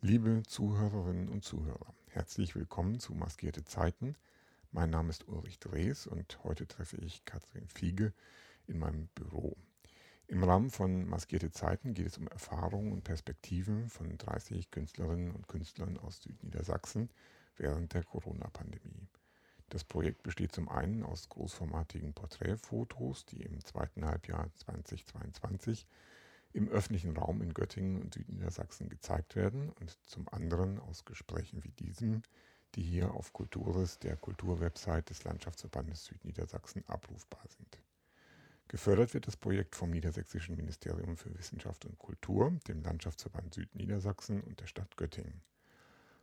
Liebe Zuhörerinnen und Zuhörer, herzlich willkommen zu Maskierte Zeiten. Mein Name ist Ulrich Drees und heute treffe ich Katrin Fiege in meinem Büro. Im Rahmen von Maskierte Zeiten geht es um Erfahrungen und Perspektiven von 30 Künstlerinnen und Künstlern aus Südniedersachsen während der Corona-Pandemie. Das Projekt besteht zum einen aus großformatigen Porträtfotos, die im zweiten Halbjahr 2022 im öffentlichen Raum in Göttingen und Südniedersachsen gezeigt werden und zum anderen aus Gesprächen wie diesem, die hier auf Kultures, der Kulturwebsite des Landschaftsverbandes Südniedersachsen, abrufbar sind. Gefördert wird das Projekt vom Niedersächsischen Ministerium für Wissenschaft und Kultur, dem Landschaftsverband Südniedersachsen und der Stadt Göttingen.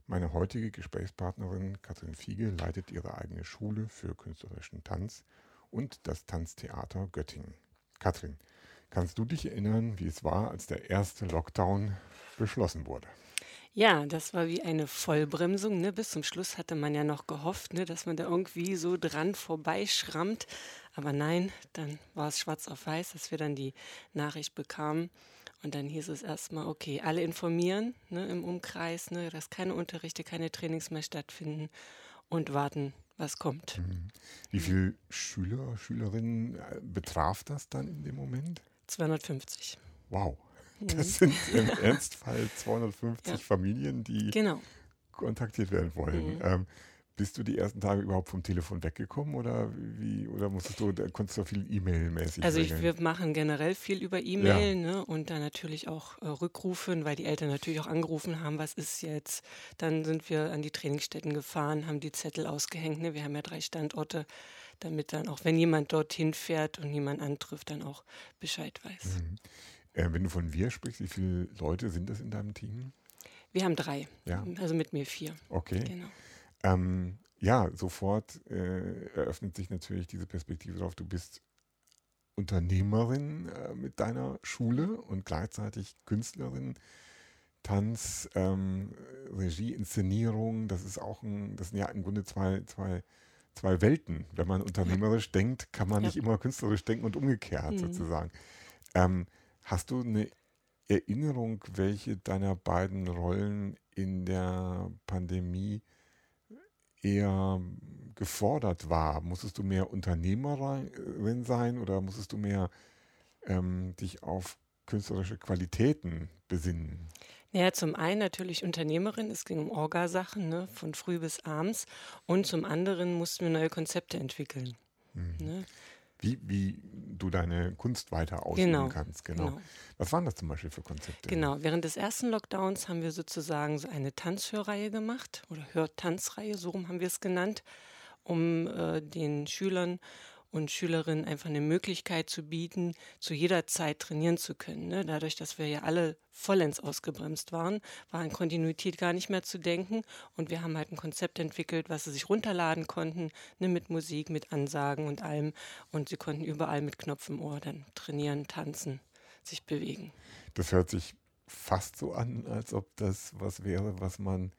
Meine heutige Gesprächspartnerin Katrin Fiege leitet ihre eigene Schule für künstlerischen Tanz und das Tanztheater Göttingen. Katrin, kannst du dich erinnern, wie es war, als der erste Lockdown beschlossen wurde? Ja, das war wie eine Vollbremsung. Ne? Bis zum Schluss hatte man ja noch gehofft, ne, dass man da irgendwie so dran vorbeischrammt. Aber nein, dann war es schwarz auf weiß, dass wir dann die Nachricht bekamen. Und dann hieß es erstmal, okay, alle informieren ne, im Umkreis, ne, dass keine Unterrichte, keine Trainings mehr stattfinden und warten, was kommt. Mhm. Wie viele Schüler, Schülerinnen äh, betraf das dann in dem Moment? 250. Wow. Das sind im Ernstfall 250 ja. Familien, die genau. kontaktiert werden wollen. Mhm. Ähm, bist du die ersten Tage überhaupt vom Telefon weggekommen oder wie oder musstest du konntest du viel E-Mail-mäßig? Also ich, wir machen generell viel über E-Mail ja. ne, und dann natürlich auch äh, Rückrufen, weil die Eltern natürlich auch angerufen haben, was ist jetzt? Dann sind wir an die Trainingsstätten gefahren, haben die Zettel ausgehängt. Ne? Wir haben ja drei Standorte, damit dann auch wenn jemand dorthin fährt und jemand antrifft, dann auch Bescheid weiß. Mhm. Äh, wenn du von wir sprichst, wie viele Leute sind das in deinem Team? Wir haben drei, ja. also mit mir vier. Okay. Genau. Ähm, ja, sofort äh, eröffnet sich natürlich diese Perspektive darauf, du bist Unternehmerin äh, mit deiner Schule und gleichzeitig Künstlerin. Tanz, ähm, Regie, Inszenierung, das ist auch ein, das sind ja im Grunde zwei, zwei, zwei Welten. Wenn man unternehmerisch denkt, kann man ja. nicht immer künstlerisch denken und umgekehrt mhm. sozusagen. Ähm, hast du eine Erinnerung, welche deiner beiden Rollen in der Pandemie eher gefordert war? Musstest du mehr Unternehmerin sein oder musstest du mehr ähm, dich auf künstlerische Qualitäten besinnen? Ja, zum einen natürlich Unternehmerin, es ging um Orgasachen, ne, von früh bis abends. Und zum anderen mussten wir neue Konzepte entwickeln. Mhm. Ne? wie, wie du deine Kunst weiter ausüben genau, kannst. Genau. genau. Was waren das zum Beispiel für Konzepte? Genau, während des ersten Lockdowns haben wir sozusagen so eine Tanzhörreihe gemacht oder Hörtanzreihe, so rum haben wir es genannt, um äh, den Schülern und Schülerinnen einfach eine Möglichkeit zu bieten, zu jeder Zeit trainieren zu können. Ne? Dadurch, dass wir ja alle vollends ausgebremst waren, war an Kontinuität gar nicht mehr zu denken. Und wir haben halt ein Konzept entwickelt, was sie sich runterladen konnten, ne? mit Musik, mit Ansagen und allem. Und sie konnten überall mit Knopf im Ohr dann trainieren, tanzen, sich bewegen. Das hört sich fast so an, als ob das was wäre, was man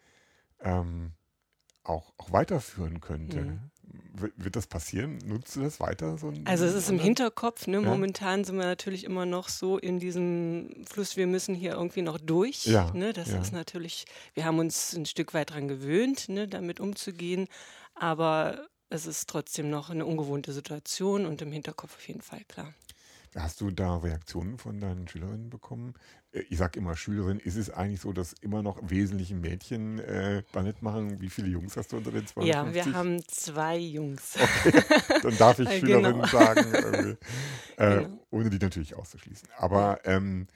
ähm, auch, auch weiterführen könnte. Mhm. Wird das passieren? Nutzt du das weiter? So also es ist im Hinterkopf. Ne? Ja. Momentan sind wir natürlich immer noch so in diesem Fluss, wir müssen hier irgendwie noch durch. Ja. Ne? Das ja. ist natürlich, wir haben uns ein Stück weit daran gewöhnt, ne? damit umzugehen. Aber es ist trotzdem noch eine ungewohnte Situation und im Hinterkopf auf jeden Fall, klar. Hast du da Reaktionen von deinen Schülerinnen bekommen? Äh, ich sage immer Schülerin, ist es eigentlich so, dass immer noch wesentliche Mädchen äh, Ballett machen? Wie viele Jungs hast du unter den 52? Ja, wir haben zwei Jungs. Okay, dann darf ich genau. Schülerinnen genau. sagen, äh, genau. ohne die natürlich auszuschließen. Aber ähm,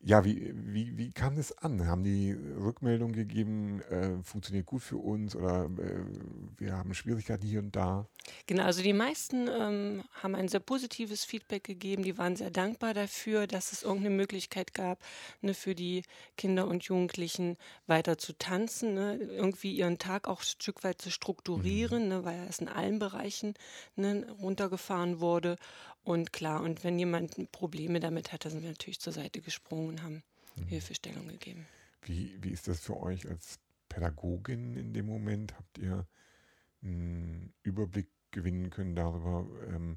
ja, wie, wie, wie kam das an? Haben die Rückmeldung gegeben, äh, funktioniert gut für uns oder äh, wir haben Schwierigkeiten hier und da? Genau, also die meisten ähm, haben ein sehr positives Feedback gegeben. Die waren sehr dankbar dafür, dass es irgendeine Möglichkeit gab, ne, für die Kinder und Jugendlichen weiter zu tanzen, ne, irgendwie ihren Tag auch ein Stück weit zu strukturieren, mhm. ne, weil es in allen Bereichen ne, runtergefahren wurde. Und klar, und wenn jemand Probleme damit hat, dann sind wir natürlich zur Seite gesprungen und haben mhm. Hilfestellung gegeben. Wie, wie ist das für euch als Pädagogin in dem Moment? Habt ihr einen Überblick gewinnen können darüber, ähm,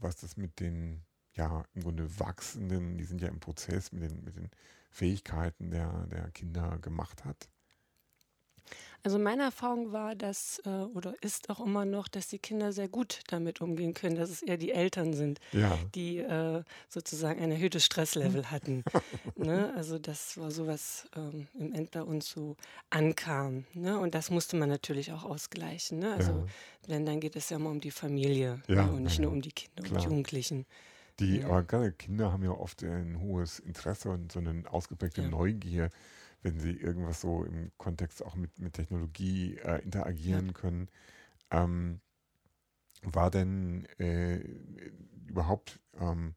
was das mit den ja im Grunde wachsenden, die sind ja im Prozess mit den, mit den Fähigkeiten der, der Kinder gemacht hat? Also meine Erfahrung war, dass äh, oder ist auch immer noch, dass die Kinder sehr gut damit umgehen können, dass es eher die Eltern sind, ja. die äh, sozusagen ein erhöhtes Stresslevel hatten. ne? Also das war so, was ähm, im End bei uns so ankam. Ne? Und das musste man natürlich auch ausgleichen. Ne? Also ja. wenn, dann geht es ja immer um die Familie ja, ne? und nicht nur um die Kinder Klar. und Jugendlichen. Die, aber gerade Kinder haben ja oft ein hohes Interesse und so eine ausgeprägte Neugier wenn sie irgendwas so im Kontext auch mit, mit Technologie äh, interagieren ja. können. Ähm, war denn äh, überhaupt ähm,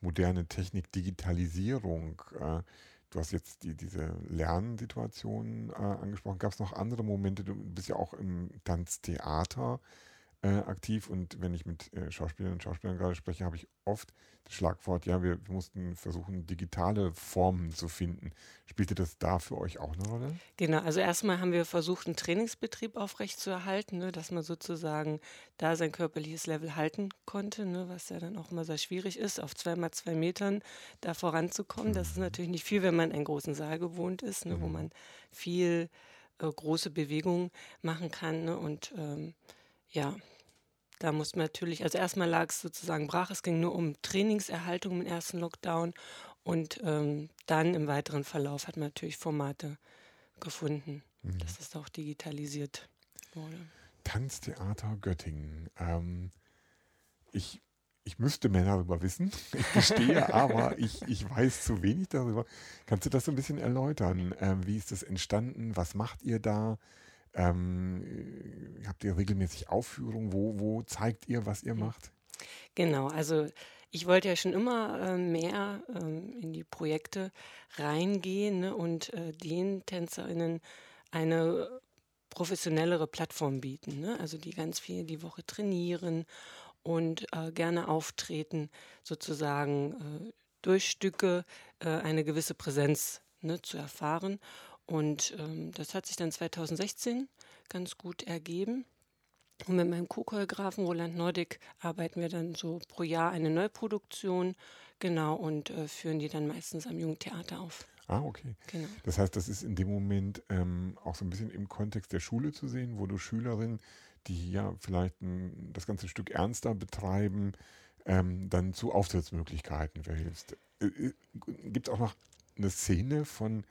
moderne Technik, Digitalisierung, äh, du hast jetzt die, diese Lernsituation äh, angesprochen, gab es noch andere Momente, du bist ja auch im Tanztheater äh, aktiv und wenn ich mit äh, Schauspielerinnen und Schauspielern gerade spreche, habe ich oft das Schlagwort, ja, wir, wir, mussten versuchen, digitale Formen zu finden. Spielte das da für euch auch eine Rolle? Genau, also erstmal haben wir versucht, einen Trainingsbetrieb aufrechtzuerhalten, ne, dass man sozusagen da sein körperliches Level halten konnte, ne, was ja dann auch immer sehr schwierig ist, auf zweimal zwei Metern da voranzukommen. Mhm. Das ist mhm. natürlich nicht viel, wenn man einen großen Saal gewohnt ist, ne, mhm. wo man viel äh, große Bewegungen machen kann. Ne, und ähm, ja, da muss man natürlich, also erstmal lag es sozusagen brach, es ging nur um Trainingserhaltung im ersten Lockdown und ähm, dann im weiteren Verlauf hat man natürlich Formate gefunden, mhm. dass das auch digitalisiert wurde. Tanztheater Göttingen. Ähm, ich, ich müsste mehr darüber wissen, ich gestehe, aber ich, ich weiß zu wenig darüber. Kannst du das so ein bisschen erläutern? Ähm, wie ist das entstanden? Was macht ihr da? Ähm, äh, habt ihr regelmäßig Aufführungen? Wo, wo zeigt ihr, was ihr macht? Genau, also ich wollte ja schon immer äh, mehr ähm, in die Projekte reingehen ne, und äh, den TänzerInnen eine professionellere Plattform bieten. Ne? Also die ganz viel die Woche trainieren und äh, gerne auftreten, sozusagen äh, durch Stücke äh, eine gewisse Präsenz ne, zu erfahren. Und ähm, das hat sich dann 2016 ganz gut ergeben. Und mit meinem Co-Choreografen Roland Nordic arbeiten wir dann so pro Jahr eine Neuproduktion, genau, und äh, führen die dann meistens am Jugendtheater auf. Ah, okay. Genau. Das heißt, das ist in dem Moment ähm, auch so ein bisschen im Kontext der Schule zu sehen, wo du Schülerinnen, die ja vielleicht ein, das ganze Stück ernster betreiben, ähm, dann zu Auftrittsmöglichkeiten verhilfst. Äh, äh Gibt es auch noch eine Szene von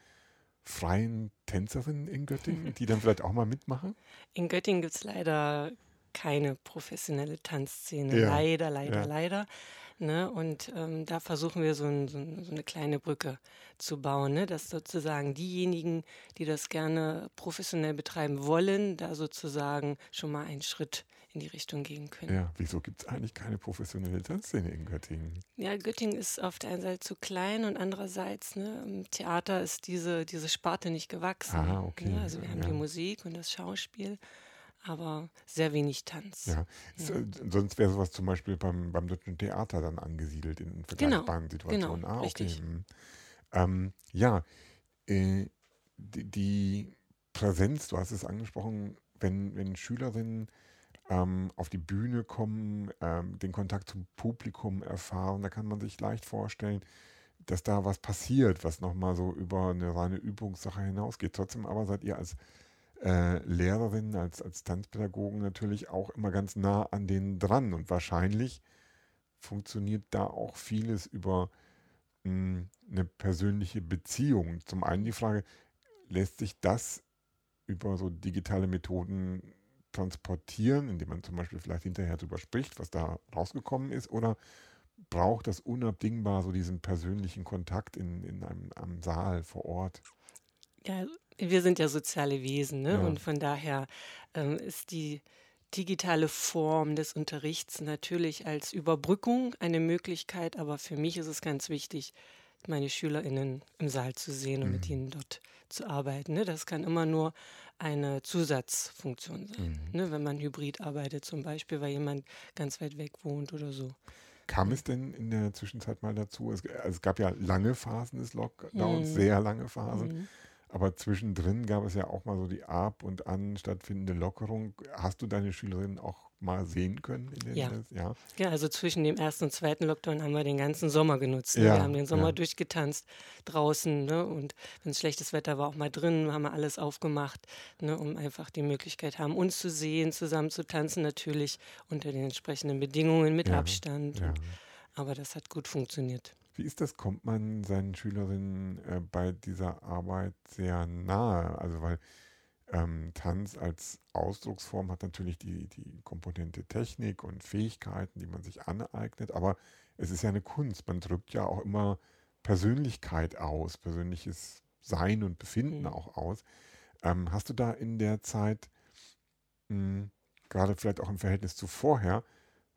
freien Tänzerinnen in Göttingen, die dann vielleicht auch mal mitmachen? In Göttingen gibt es leider keine professionelle Tanzszene. Ja. Leider, leider, ja. leider. Ne? Und ähm, da versuchen wir so, ein, so, so, eine kleine Brücke zu bauen, ne? dass sozusagen diejenigen, die das gerne professionell betreiben wollen, da sozusagen schon mal einen Schritt in die Richtung gehen können. Ja, wieso gibt es eigentlich keine professionelle Tanzszene in Göttingen? Ja, Göttingen ist auf der einen Seite zu klein und andererseits, ne, im Theater ist diese, diese Sparte nicht gewachsen. Ah, okay. Ne? Also wir haben ja. die Musik und das Schauspiel aber sehr wenig Tanz. Ja, ja. Sonst wäre sowas zum Beispiel beim, beim Deutschen Theater dann angesiedelt in vergleichbaren genau, Situationen. Genau, ah, okay. Richtig. Hm. Ähm, ja, äh, die, die, Präsenz, du hast es angesprochen, wenn, wenn Schülerinnen ähm, auf die Bühne kommen, ähm, den Kontakt zum Publikum erfahren, da kann man sich leicht vorstellen, dass da was passiert, was nochmal so über eine reine Übungssache hinausgeht. Trotzdem aber seid ihr als äh, Lehrerin, als, als Tanzpädagogen natürlich auch immer ganz nah an denen dran. Und wahrscheinlich funktioniert da auch vieles über mh, hm, eine persönliche Beziehung. Zum einen die Frage, lässt sich das über so digitale Methoden transportieren, indem man zum Beispiel vielleicht hinterher darüber spricht, was da rausgekommen ist, oder braucht das unabdingbar so diesen persönlichen Kontakt in, in einem, einem Saal vor Ort? Ja, wir sind ja soziale Wesen ne? Ja. und von daher ähm, ist die digitale Form des Unterrichts natürlich als Überbrückung eine Möglichkeit, aber für mich ist es ganz wichtig, meine SchülerInnen im Saal zu sehen und mhm. mit ihnen dort zu arbeiten. Ne? Das kann immer nur eine Zusatzfunktion sein, mhm. ne? wenn man hybrid arbeitet, zum Beispiel, weil jemand ganz weit weg wohnt oder so. Kam es denn in der Zwischenzeit mal dazu? Es, also es gab ja lange Phasen des Lockdowns, mhm. sehr lange Phasen. Mhm. Aber zwischendrin gab es ja auch mal so die ab und an stattfindende Lockerung. Hast du deine Schülerinnen auch mal sehen können? ja. ja. Ja, also zwischen dem ersten und zweiten Lockdown haben wir den ganzen Sommer genutzt. Ne? Ja, wir haben den Sommer ja. durchgetanzt draußen. Ne? Und wenn es schlechtes Wetter war, auch mal drin, haben wir alles aufgemacht, ne? um einfach die Möglichkeit haben, uns zu sehen, zusammen zu tanzen, natürlich unter den entsprechenden Bedingungen mit Abstand. Und, aber das hat gut funktioniert. Wie ist das? Kommt man seinen Schülerinnen äh, bei dieser Arbeit sehr nahe? Also weil ähm, Tanz als Ausdrucksform hat natürlich die, die Komponente Technik und Fähigkeiten, die man sich aneignet, aber es ist ja eine Kunst. Man drückt ja auch immer Persönlichkeit aus, persönliches Sein und Befinden mhm. auch aus. Ähm, hast du da in der Zeit, mh, hm, gerade vielleicht auch im Verhältnis zu vorher,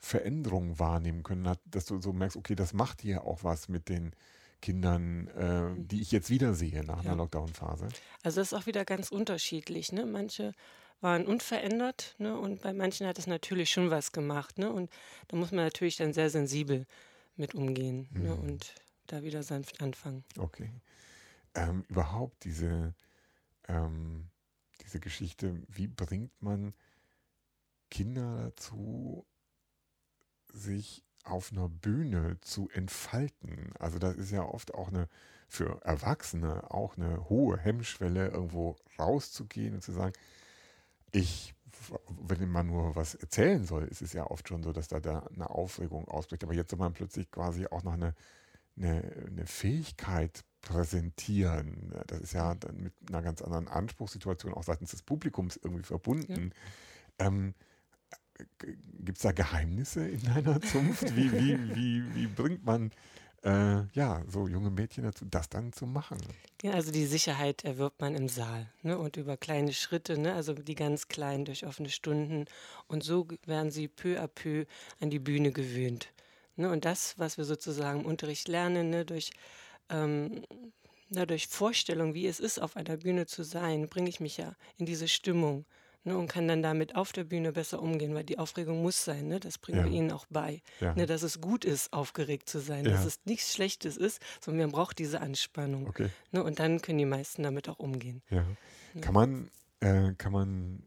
Veränderungen wahrnehmen können, dass du so merkst, okay, das macht hier auch was mit den Kindern, äh, die ich jetzt wiedersehe nach ja. einer Lockdown-Phase? Also das ist auch wieder ganz unterschiedlich. Ne? Manche waren unverändert ne? und bei manchen hat es natürlich schon was gemacht. Ne? Und da muss man natürlich dann sehr sensibel mit umgehen ne? mhm. ne? und da wieder sanft anfangen. Okay. Ähm, überhaupt diese, ähm, diese Geschichte, wie bringt man Kinder dazu, sich auf einer Bühne zu entfalten. Also das ist ja oft auch eine für Erwachsene auch eine hohe Hemmschwelle, irgendwo rauszugehen und zu sagen, ich, wenn man nur was erzählen soll, ist es ja oft schon so, dass da, da eine Aufregung ausbricht. Aber jetzt soll man plötzlich quasi auch noch eine, eine, eine Fähigkeit präsentieren. Das ist ja dann mit einer ganz anderen Anspruchssituation auch seitens des Publikums irgendwie verbunden. Ja. Ähm, Gibt es da Geheimnisse in deiner Zunft? Wie, wie, wie, wie bringt man äh, ja, so junge Mädchen dazu, das dann zu machen? Ja, also die Sicherheit erwirbt man im Saal ne? und über kleine Schritte, ne? also die ganz kleinen durch offene Stunden. Und so werden sie peu à peu an die Bühne gewöhnt. Ne? Und das, was wir sozusagen im Unterricht lernen, ne? durch ähm, na, durch Vorstellung, wie es ist, auf einer Bühne zu sein, bringe ich mich ja in diese Stimmung ne, und kann dann damit auf der Bühne besser umgehen, weil die Aufregung muss sein. Ne? Das bringen ja. wir ihnen auch bei. Ja. Ne, dass es gut ist, aufgeregt zu sein, ja. dass es nichts Schlechtes ist, sondern man braucht diese Anspannung. Okay. Ne, und dann können die meisten damit auch umgehen. Kann man, äh, kann man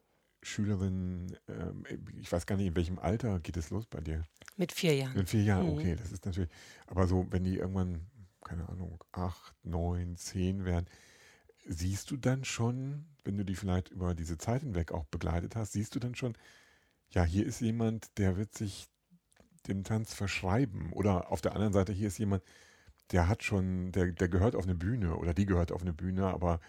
Schülerinnen, äh, ich weiß gar nicht, in welchem Alter geht es los bei dir? Mit vier Jahren. Mit vier Jahren, mhm. okay, das ist natürlich, aber so, wenn die irgendwann, keine Ahnung, acht, neun, zehn werden, siehst du dann schon, wenn du die vielleicht über diese Zeit hinweg auch begleitet hast, siehst du dann schon, ja, hier ist jemand, der wird sich dem Tanz verschreiben. Oder auf der anderen Seite, hier ist jemand, der hat schon, der, der gehört auf eine Bühne oder die gehört auf eine Bühne, aber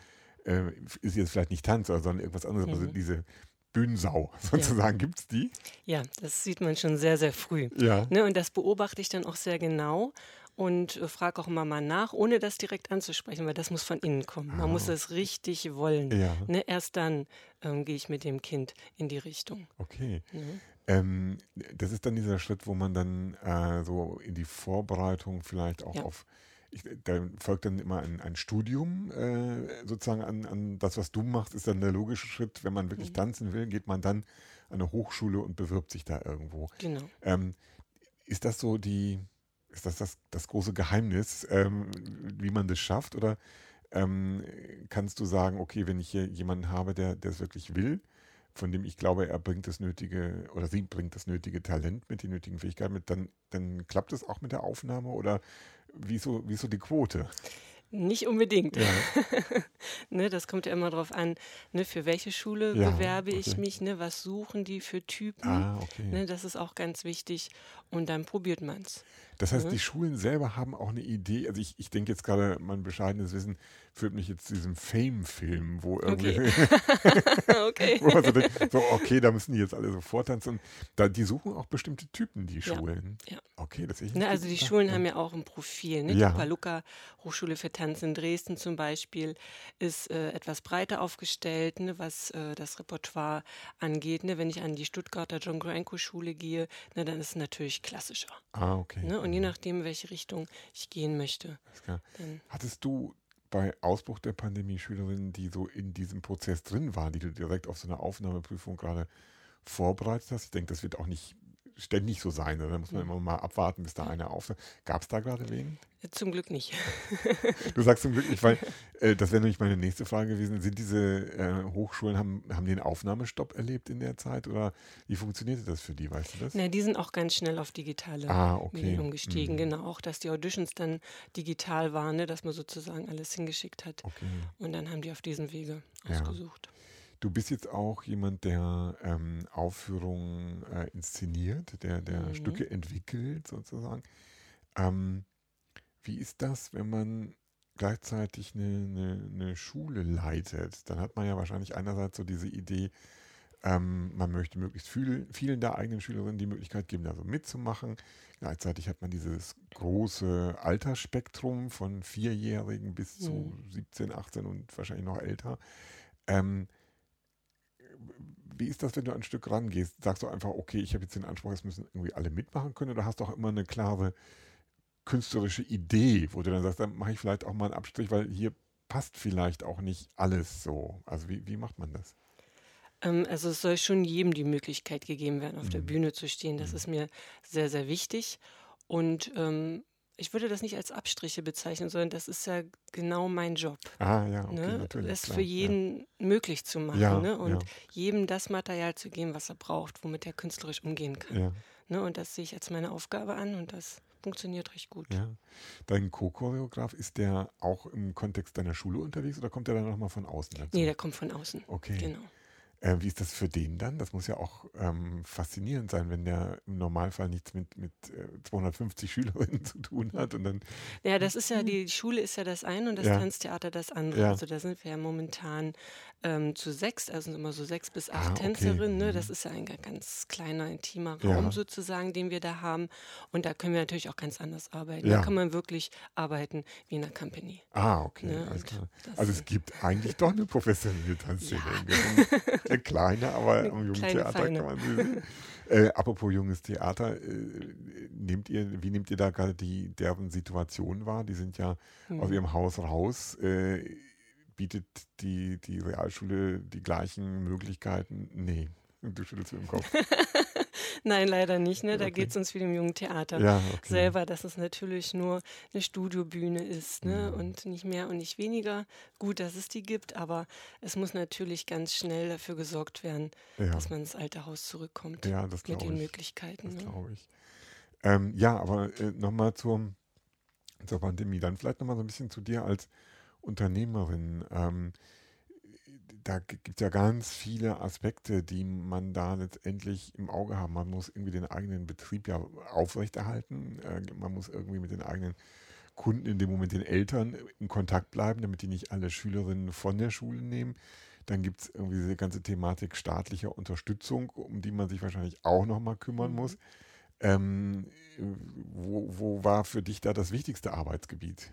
äh, ist jetzt vielleicht nicht Tanz, sondern irgendwas anderes. Also mhm. Also diese Bühnensau sozusagen, ja. gibt es die? Ja, das sieht man schon sehr, sehr früh. Ja. Ne, und das beobachte ich dann auch sehr genau und äh, frage auch immer mal nach, ohne das direkt anzusprechen, weil das muss von innen kommen. Man ah. muss es richtig wollen. Ja. Ne, erst dann ähm, gehe ich mit dem Kind in die Richtung. Okay. Mhm. Ähm, das ist dann dieser Schritt, wo man dann äh, so in die Vorbereitung vielleicht auch ja. auf ich, da folgt dann immer ein, ein Studium äh, sozusagen an, an, das, was du machst, ist dann der logische Schritt. Wenn man wirklich mhm. tanzen will, geht man dann an eine Hochschule und bewirbt sich da irgendwo. Genau. Ähm, ist das so die, ist das das, das große Geheimnis, ähm, wie man das schafft? Oder ähm, kannst du sagen, okay, wenn ich hier jemanden habe, der, es wirklich will, von dem ich glaube, er bringt das nötige oder sie bringt das nötige Talent mit, die nötigen Fähigkeiten mit, dann, dann klappt es auch mit der Aufnahme oder wieso, wieso die Quote? Nicht unbedingt. Ja. ne, das kommt ja immer darauf an, ne, für welche Schule ja, bewerbe okay. ich mich, ne, was suchen die für Typen. Ah, okay. ne, das ist auch ganz wichtig. Und dann probiert man es. Das heißt, mhm. die Schulen selber haben auch eine Idee. Also ich, ich denke jetzt gerade, mein bescheidenes Wissen führt mich jetzt zu diesem Fame-Film, wo irgendwie, okay. okay. wo man so denkt, so, okay, da müssen die jetzt alle so vortanzen. Und da, die suchen auch bestimmte Typen, die Schulen. Ja. ja. Okay, das ist ne, Also die Schulen ja. haben ja auch ein Profil. Ne? Ja. Die Paluca Hochschule für Tanz in Dresden zum Beispiel ist äh, etwas breiter aufgestellt, ne, was äh, das Repertoire angeht. Ne? Wenn ich an die Stuttgarter John Granko Schule gehe, ne, dann ist es natürlich klassischer. Ah, okay. Ne? Und je nachdem, in welche Richtung ich gehen möchte. Hattest du bei Ausbruch der Pandemie Schülerinnen, die so in diesem Prozess drin waren, die du direkt auf so eine Aufnahmeprüfung gerade vorbereitet hast? Ich denke, das wird auch nicht ständig so sein. Oder? Da muss man immer mal abwarten, bis da einer auf. Gab es da gerade wen? Zum Glück nicht. du sagst zum Glück nicht, weil äh, das wäre nämlich meine nächste Frage gewesen. Sind diese äh, Hochschulen, haben, haben die einen Aufnahmestopp erlebt in der Zeit oder wie funktionierte das für die, weißt du das? Na, die sind auch ganz schnell auf digitale ah, okay. umgestiegen. Mhm. Genau, auch dass die Auditions dann digital waren, ne, dass man sozusagen alles hingeschickt hat. Okay. Und dann haben die auf diesem Wege ja. Du bist jetzt auch jemand, der ähm, Aufführungen äh, inszeniert, der, der mhm. Stücke entwickelt sozusagen. Ähm, wie ist das, wenn man gleichzeitig eine, eine, eine, Schule leitet? Dann hat man ja wahrscheinlich einerseits so diese Idee, ähm, man möchte möglichst viel, vielen der eigenen Schülerinnen die Möglichkeit geben, da so mitzumachen. Gleichzeitig hat man dieses große Altersspektrum von Vierjährigen bis zu mhm. 17, 18 und wahrscheinlich noch älter. Ähm, wie ist das, wenn du ein Stück rangehst? Sagst du einfach, okay, ich habe jetzt den Anspruch, es müssen irgendwie alle mitmachen können oder hast du auch immer eine klare künstlerische Idee, wo du dann sagst, dann mache ich vielleicht auch mal einen Abstrich, weil hier passt vielleicht auch nicht alles so. Also wie, wie macht man das? Ähm, also es soll schon jedem die Möglichkeit gegeben werden, auf mhm. der Bühne zu stehen. Das mhm. ist mir sehr, sehr wichtig. Und ähm, ich würde das nicht als Abstriche bezeichnen, sondern das ist ja genau mein Job. Ah, ja, okay, ne? natürlich. Es für jeden ja. möglich zu machen ja, ne? und ja. jedem das Material zu geben, was er braucht, womit er künstlerisch umgehen kann. Ne? Und das sehe ich als meine Aufgabe an und das funktioniert recht gut. Dein Co-Choreograf, ist der auch im Kontext deiner Schule unterwegs oder kommt der dann nochmal von außen dazu? Nee, der kommt von außen. Okay. Genau. Äh, wie ist das für den dann? Das muss ja auch ähm, faszinierend sein, wenn der im Normalfall nichts mit, mit äh, 250 Schülerinnen zu tun hat. Und dann ja, das ist ja, die Schule ist ja das eine und das ja. Tanztheater das andere. Ja. Also da sind wir ja momentan ähm, zu sechs, also immer so sechs bis acht ah, okay. Tänzerinnen. Ne? Das mhm. ist ja ein ganz kleiner, intimer Raum ja. sozusagen, den wir da haben. Und da können wir natürlich auch ganz anders arbeiten. Da kann man wirklich arbeiten wie in einer Company. Ah, okay, ne? Also es gibt eigentlich doch eine professionelle Tanzszene. Eine kleine, aber am jungen Theater Feine. kann man sie sehen. Äh, apropos junges Theater, äh, nehmt ihr, wie nehmt ihr da gerade die deren Situation wahr? Die sind ja hm. aus ihrem Haus raus. Äh, bietet die, die Realschule die gleichen Möglichkeiten? Nee, du schüttelst mit dem Kopf. Nein, leider nicht. Ne? Da okay. geht es uns wie dem jungen Theater ja, okay. selber, dass es natürlich nur eine Studiobühne ist ne? Mhm. und nicht mehr und nicht weniger. Gut, dass es die gibt, aber es muss natürlich ganz schnell dafür gesorgt werden, ja. dass man ins alte Haus zurückkommt ja, das mit den ich. Möglichkeiten. Das ne? glaube ich. Ähm, ja, aber äh, nochmal zur, zur Pandemie. Dann vielleicht nochmal so ein bisschen zu dir als Unternehmerin. Ähm, da gibt es ja ganz viele Aspekte, die man da letztendlich im Auge haben. Man muss irgendwie den eigenen Betrieb ja aufrechterhalten. Äh, man muss irgendwie mit den eigenen Kunden, in dem Moment den Eltern, in Kontakt bleiben, damit die nicht alle Schülerinnen von der Schule nehmen. Dann gibt es irgendwie diese ganze Thematik staatlicher Unterstützung, um die man sich wahrscheinlich auch nochmal kümmern mhm. muss. Ähm, wo, wo war für dich da das wichtigste Arbeitsgebiet?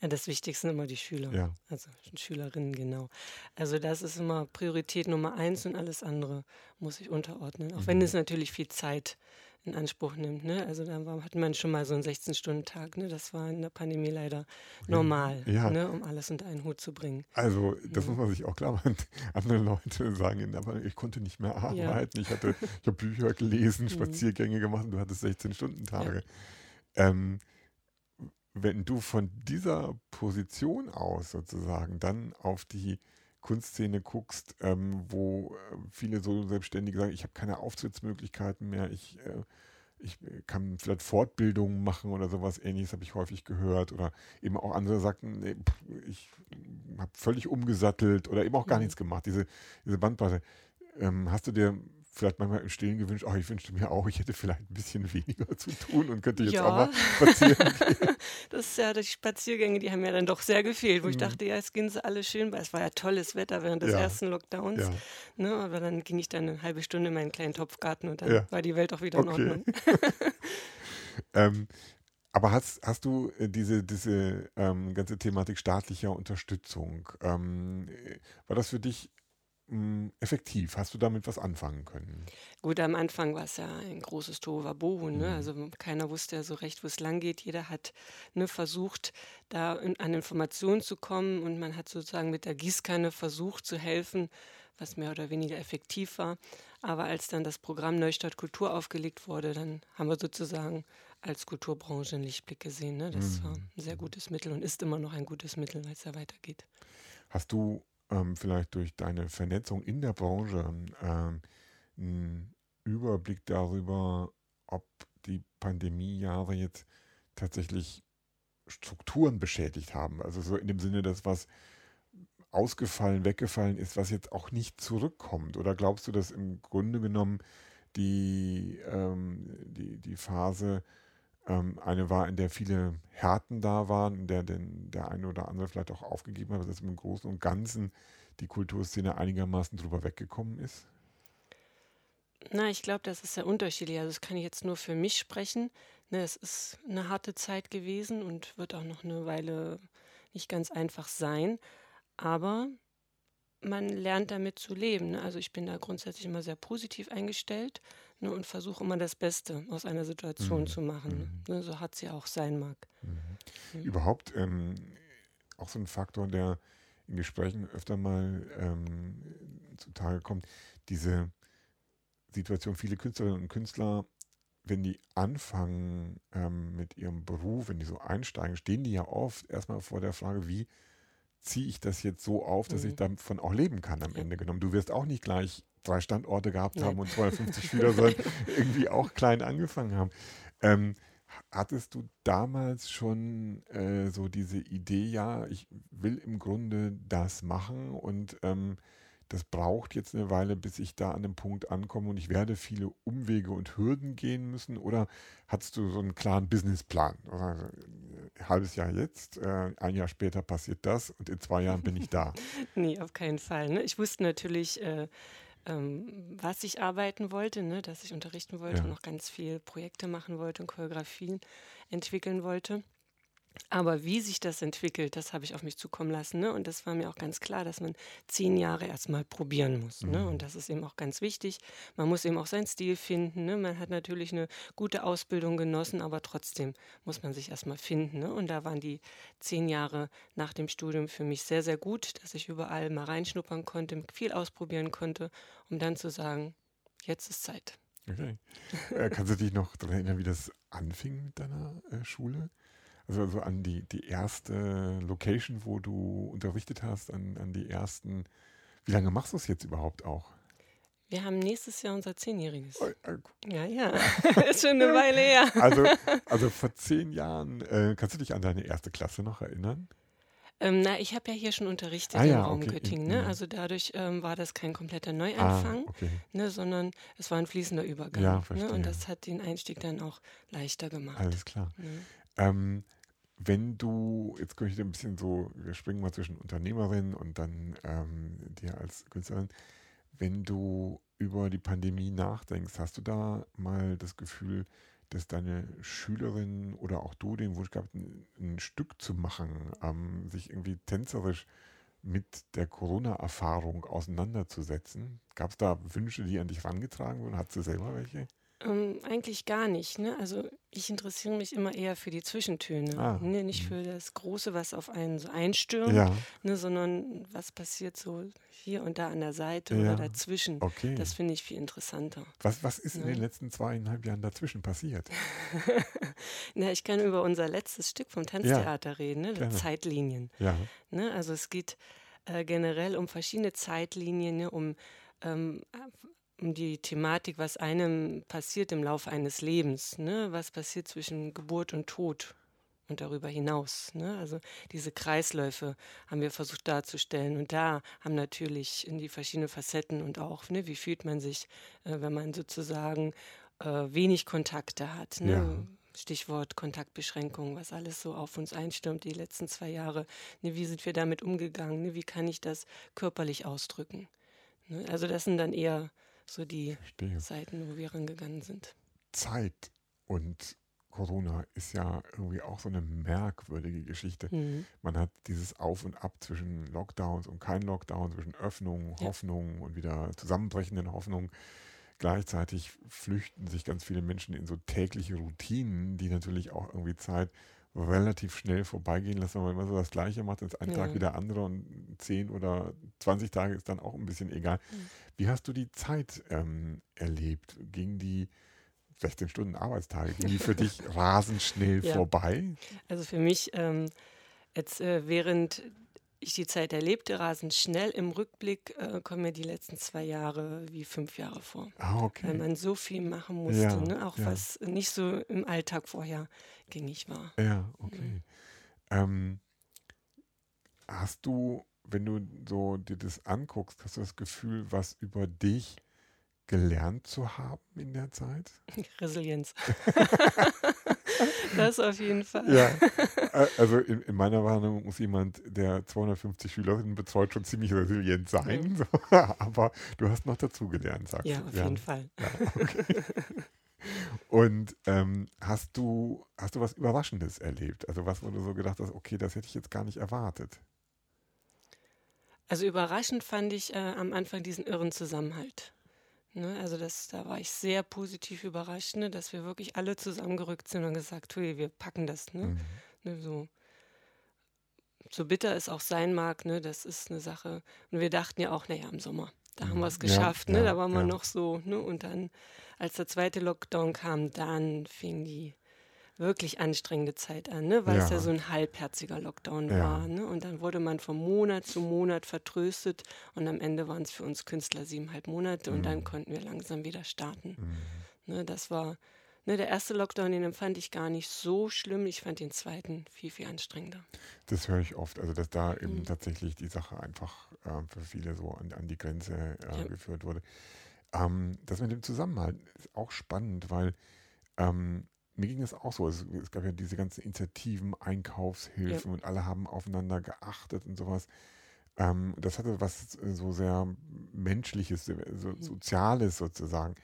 Ja, das Wichtigste sind immer die Schüler. Ja. Also Schülerinnen, genau. Also das ist immer Priorität Nummer eins und alles andere muss ich unterordnen. Auch mhm. wenn es natürlich viel Zeit in Anspruch nimmt. Ne? Also da war, hat man schon mal so einen 16-Stunden-Tag. Ne? Das war in der Pandemie leider normal, ja. ne? um alles unter einen Hut zu bringen. Also das ja. muss man sich auch klar machen. Andere Leute sagen, aber ich konnte nicht mehr arbeiten. Ich, hatte, ich habe Bücher gelesen, mhm. Spaziergänge gemacht du hattest 16-Stunden-Tage. Ähm, wenn du von dieser Position aus sozusagen dann auf die Kunstszene guckst, ähm, wo äh, viele so Selbstständige sagen, ich habe keine Auftrittsmöglichkeiten mehr, ich, äh, ich kann vielleicht Fortbildungen machen oder sowas ähnliches, habe ich häufig gehört. Oder eben auch andere sagten, nee, ich habe völlig umgesattelt oder eben auch gar mhm. nichts gemacht. Diese, diese Bandbreite. Ähm, hast du dir vielleicht manchmal im Stillen gewünscht, oh, ich wünschte mir auch, ich hätte vielleicht ein bisschen weniger zu tun und könnte jetzt ja. auch mal spazieren gehen. das ist ja, die Spaziergänge, die haben ja dann doch sehr gefehlt, wo mhm. ich dachte, ja, jetzt gehen sie alle schön, weil es war ja tolles Wetter während des ja. ersten Lockdowns. Ne, aber dann ging ich dann eine halbe Stunde in meinen kleinen Topfgarten und dann war die Welt auch wieder okay. in Ordnung. ähm, aber hast, hast du äh, diese, diese ähm, ganze Thematik staatlicher Unterstützung, ähm, äh, war das für dich hm, effektiv? Hast du damit was anfangen können? Gut, am Anfang war es ja ein großes Tohuwabohu. Ne? Mhm. Also keiner wusste ja so recht, wo es lang geht. Jeder hat ne, versucht, da in, an Informationen zu kommen und man hat sozusagen mit der Gießkanne versucht zu helfen, was mehr oder weniger effektiv war. Aber als dann das Programm Neustadt Kultur aufgelegt wurde, dann haben wir sozusagen als Kulturbranche einen Lichtblick gesehen. Ne? Das mhm. war ein sehr gutes Mittel und ist immer noch ein gutes Mittel, weil es ja weitergeht. Hast du ähm, vielleicht durch deine Vernetzung in der Branche ähm, einen Überblick darüber, ob die Pandemiejahre jetzt tatsächlich Strukturen beschädigt haben? Also so in dem Sinne, dass was ausgefallen, weggefallen ist, was jetzt auch nicht zurückkommt? Oder glaubst du, dass im Grunde genommen die, ähm, die, die Phase eine war, in der viele Härten da waren, in der den, der eine oder andere vielleicht auch aufgegeben hat, dass im Großen und Ganzen die Kulturszene einigermaßen drüber weggekommen ist? Na, ich glaube, das ist sehr unterschiedlich. Also das kann ich jetzt nur für mich sprechen. Ne, es ist eine harte Zeit gewesen und wird auch noch eine Weile nicht ganz einfach sein. Aber man lernt damit zu leben. Ne? Also ich bin da grundsätzlich immer sehr positiv eingestellt ne, und versuche immer das Beste aus einer Situation mhm. zu machen. Mhm. Ne, so hat sie auch sein mag. Mhm. Überhaupt ähm, auch so ein Faktor, der in Gesprächen öfter mal ähm, zutage kommt, diese Situation, viele Künstlerinnen und Künstler, wenn die anfangen ähm, mit ihrem Beruf, wenn die so einsteigen, stehen die ja oft erstmal vor der Frage, wie ziehe ich das jetzt so auf, dass mhm. ich davon auch leben kann am Ende genommen. Du wirst auch nicht gleich drei Standorte gehabt Nein. haben und 250 Schüler, sondern irgendwie auch klein angefangen haben. Ähm, hattest du damals schon äh, so diese Idee, ja, ich will im Grunde das machen und ähm, das braucht jetzt eine Weile, bis ich da an dem Punkt ankomme und ich werde viele Umwege und Hürden gehen müssen? Oder hattest du so einen klaren Businessplan? Also, ein halbes Jahr jetzt, äh, ein Jahr später passiert das und in zwei Jahren bin ich da. nee, auf keinen Fall. Ne? Ich wusste natürlich, äh, ähm, was ich arbeiten wollte, ne? dass ich unterrichten wollte ja. und noch ganz viel Projekte machen wollte und Choreografien entwickeln wollte. Aber wie sich das entwickelt, das habe ich auf mich zukommen lassen. Ne? Und das war mir auch ganz klar, dass man zehn Jahre erstmal probieren muss. Ne? Und mhm. das ist eben auch ganz wichtig. Man muss eben auch seinen Stil finden. Ne? Man hat natürlich eine gute Ausbildung genossen, aber trotzdem muss man sich erstmal finden. Ne? Und da waren die zehn Jahre nach dem Studium für mich sehr, sehr gut, dass ich überall mal reinschnuppern konnte, viel ausprobieren konnte, um dann zu sagen, jetzt ist Zeit. Okay. Äh, kannst du dich noch daran erinnern, wie das anfing mit deiner äh, Schule? Also, also an die, die erste Location, wo du unterrichtet hast, an, an die ersten. Wie lange machst du es jetzt überhaupt auch? Wir haben nächstes Jahr unser Zehnjähriges. Äh, ja, ja. ist schon eine Weile her. Also, also vor zehn Jahren, äh, kannst du dich an deine erste Klasse noch erinnern? Ähm, na, ich habe ja hier schon unterrichtet ah, im ja, Raum okay. Göttingen. Ne? Also dadurch ähm, war das kein kompletter Neuanfang, ah, okay. ne, sondern es war ein fließender Übergang. Ja, ne? Und das hat den Einstieg dann auch leichter gemacht. Alles klar. Ähm, wenn du, jetzt möchte ich ein bisschen so, wir springen mal zwischen Unternehmerin und dann ähm, dir als Künstlerin, wenn du über die Pandemie nachdenkst, hast du da mal das Gefühl, dass deine Schülerin oder auch du den Wunsch gehabt, ein, ein Stück zu machen, ähm, sich irgendwie tänzerisch mit der Corona-Erfahrung auseinanderzusetzen? Gab es da Wünsche, die an dich herangetragen wurden? Hattest du selber welche? Ähm, eigentlich gar nicht. Ne? Also ich interessiere mich immer eher für die Zwischentöne. Ah. Ne? Nicht für das Große, was auf einen so einstürmt, ja. ne? sondern was passiert so hier und da an der Seite ja. oder dazwischen. Okay. Das finde ich viel interessanter. Was, was ist ja. in den letzten zweieinhalb Jahren dazwischen passiert? Na, ich kann über unser letztes Stück vom Tanztheater reden, ne? Zeitlinien. Ja. Ne? Also es geht äh, generell um verschiedene Zeitlinien, ne? um ähm, um die Thematik, was einem passiert im Laufe eines Lebens, ne? was passiert zwischen Geburt und Tod und darüber hinaus. Ne? Also diese Kreisläufe haben wir versucht darzustellen und da haben natürlich in die verschiedenen Facetten und auch, ne, wie fühlt man sich, äh, wenn man sozusagen äh, wenig Kontakte hat. Ne? Ja. Stichwort Kontaktbeschränkung, was alles so auf uns einstürmt die letzten zwei Jahre. Ne, wie sind wir damit umgegangen? Ne, wie kann ich das körperlich ausdrücken? Ne? Also das sind dann eher so die Verstehe. Seiten, wo wir rangegangen sind. Zeit und Corona ist ja irgendwie auch so eine merkwürdige Geschichte. Mhm. Man hat dieses Auf und Ab zwischen Lockdowns und kein Lockdown, zwischen Öffnungen, ja. Hoffnungen und wieder zusammenbrechenden Hoffnungen. Gleichzeitig flüchten sich ganz viele Menschen in so tägliche Routinen, die natürlich auch irgendwie Zeit relativ schnell vorbeigehen lassen, weil man immer so das Gleiche macht, ist ein ja. Tag wie der andere und zehn oder 20 Tage ist dann auch ein bisschen egal. Mhm. Wie hast du die Zeit ähm, erlebt? Ging die 16 Stunden Arbeitstage, ging die für dich rasend schnell ja. vorbei? Also für mich ähm, jetzt äh, während ich die Zeit erlebte, rasend schnell. Im Rückblick äh, kommen mir die letzten zwei Jahre wie fünf Jahre vor. Ah, okay. Weil man so viel machen musste, ja, ne? auch ja. was nicht so im Alltag vorher gängig war. Ja, okay. Mhm. Ähm, hast du, wenn du so dir das anguckst, hast du das Gefühl, was über dich gelernt zu haben in der Zeit? Resilienz. das auf jeden Fall. Ja, also in, in, meiner Wahrnehmung muss jemand, der 250 Schülerinnen betreut, schon ziemlich resilient sein. Mhm. Aber du hast noch dazugelernt, sagst ja, du. Ja, auf jeden Fall. Ja, okay. Und ähm, hast du hast du was Überraschendes erlebt? Also was, wo du so gedacht hast, okay, das hätte ich jetzt gar nicht erwartet. Also überraschend fand ich äh, am Anfang diesen irren Zusammenhalt. Ne, also das, da war ich sehr positiv überrascht, ne, dass wir wirklich alle zusammengerückt sind und gesagt, hui, wir packen das. Ne? Mhm. Ne, so. so bitter es auch sein mag, ne, das ist eine Sache. Und wir dachten ja auch, naja, im Sommer, da haben mhm. wir es geschafft, ja, ne, ja, da waren wir noch so. Ne, und dann, als der zweite Lockdown kam, dann fing die wirklich anstrengende Zeit an, ne? weil ja. es ja so ein halbherziger Lockdown ja. war. Ne? Und dann wurde man von Monat zu Monat vertröstet und am Ende waren es für uns Künstler siebeneinhalb Monate mhm. und dann mhm. konnten wir langsam wieder starten. Mhm. Ne, das war ne, der erste Lockdown, den empfand ich gar nicht so schlimm. Ich fand den zweiten viel, viel anstrengender. Das höre ich oft, also dass da eben mhm. tatsächlich die Sache einfach äh, für viele so an, an die Grenze äh, ja. geführt wurde. Ähm, das mit dem Zusammenhalt ist auch spannend, weil ähm, mir ging es auch so. Es, es, gab ja diese ganzen Initiativen, Einkaufshilfen ja. und alle haben aufeinander geachtet und sowas. Ähm, das hatte was äh, so sehr Menschliches, so mhm. Soziales sozusagen.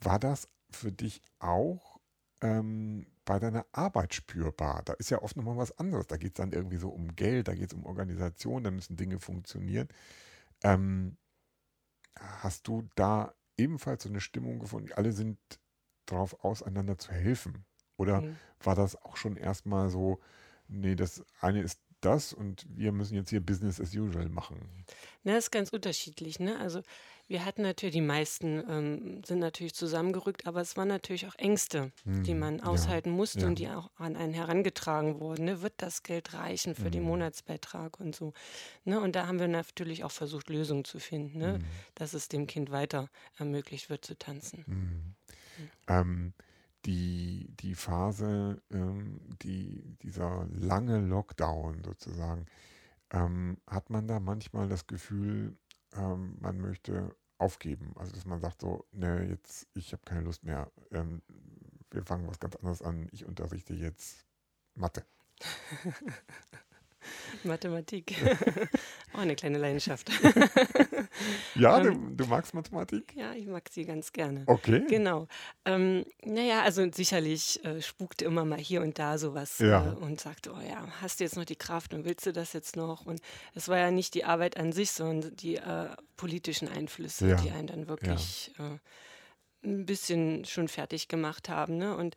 War das für dich auch ähm, bei deiner Arbeit spürbar? Da ist ja oft nochmal was anderes. Da geht es dann irgendwie so um Geld, da geht es um Organisation, da müssen Dinge funktionieren. Ähm, hast du da ebenfalls so eine Stimmung gefunden? Alle sind drauf aus, einander zu helfen? Oder mhm. war das auch schon erstmal so, nee, das eine ist das und wir müssen jetzt hier Business as usual machen? Na, das ist ganz unterschiedlich. Ne? Also wir hatten natürlich, die meisten ähm, sind natürlich zusammengerückt, aber es waren natürlich auch Ängste, hm, die man aushalten ja, musste ja. und die auch an einen herangetragen wurden. Ne? Wird das Geld reichen für hm. den Monatsbeitrag und so? Ne? Und da haben wir natürlich auch versucht, Lösungen zu finden, ne? Hm. dass es dem Kind weiter ermöglicht wird zu tanzen. Hm. Ähm, die, die Phase, ähm, die, dieser lange Lockdown sozusagen, ähm, hat man da manchmal das Gefühl, ähm, man möchte aufgeben. Also dass man sagt so, ne, jetzt, ich habe keine Lust mehr. Ähm, wir fangen was ganz anderes an. Ich unterrichte jetzt Mathe. Mathematik. Auch eine kleine Leidenschaft. ja, du, ähm, du, magst Mathematik? Ja, ich mag sie ganz gerne. Okay. Genau. Ähm, naja, also sicherlich äh, spukt immer mal hier und da sowas ja. äh, und sagt, oh ja, hast du jetzt noch die Kraft und willst du das jetzt noch? Und es war ja nicht die Arbeit an sich, sondern die äh, politischen Einflüsse, ja. die einen dann wirklich ja. Äh, ein bisschen schon fertig gemacht haben. Ne? Und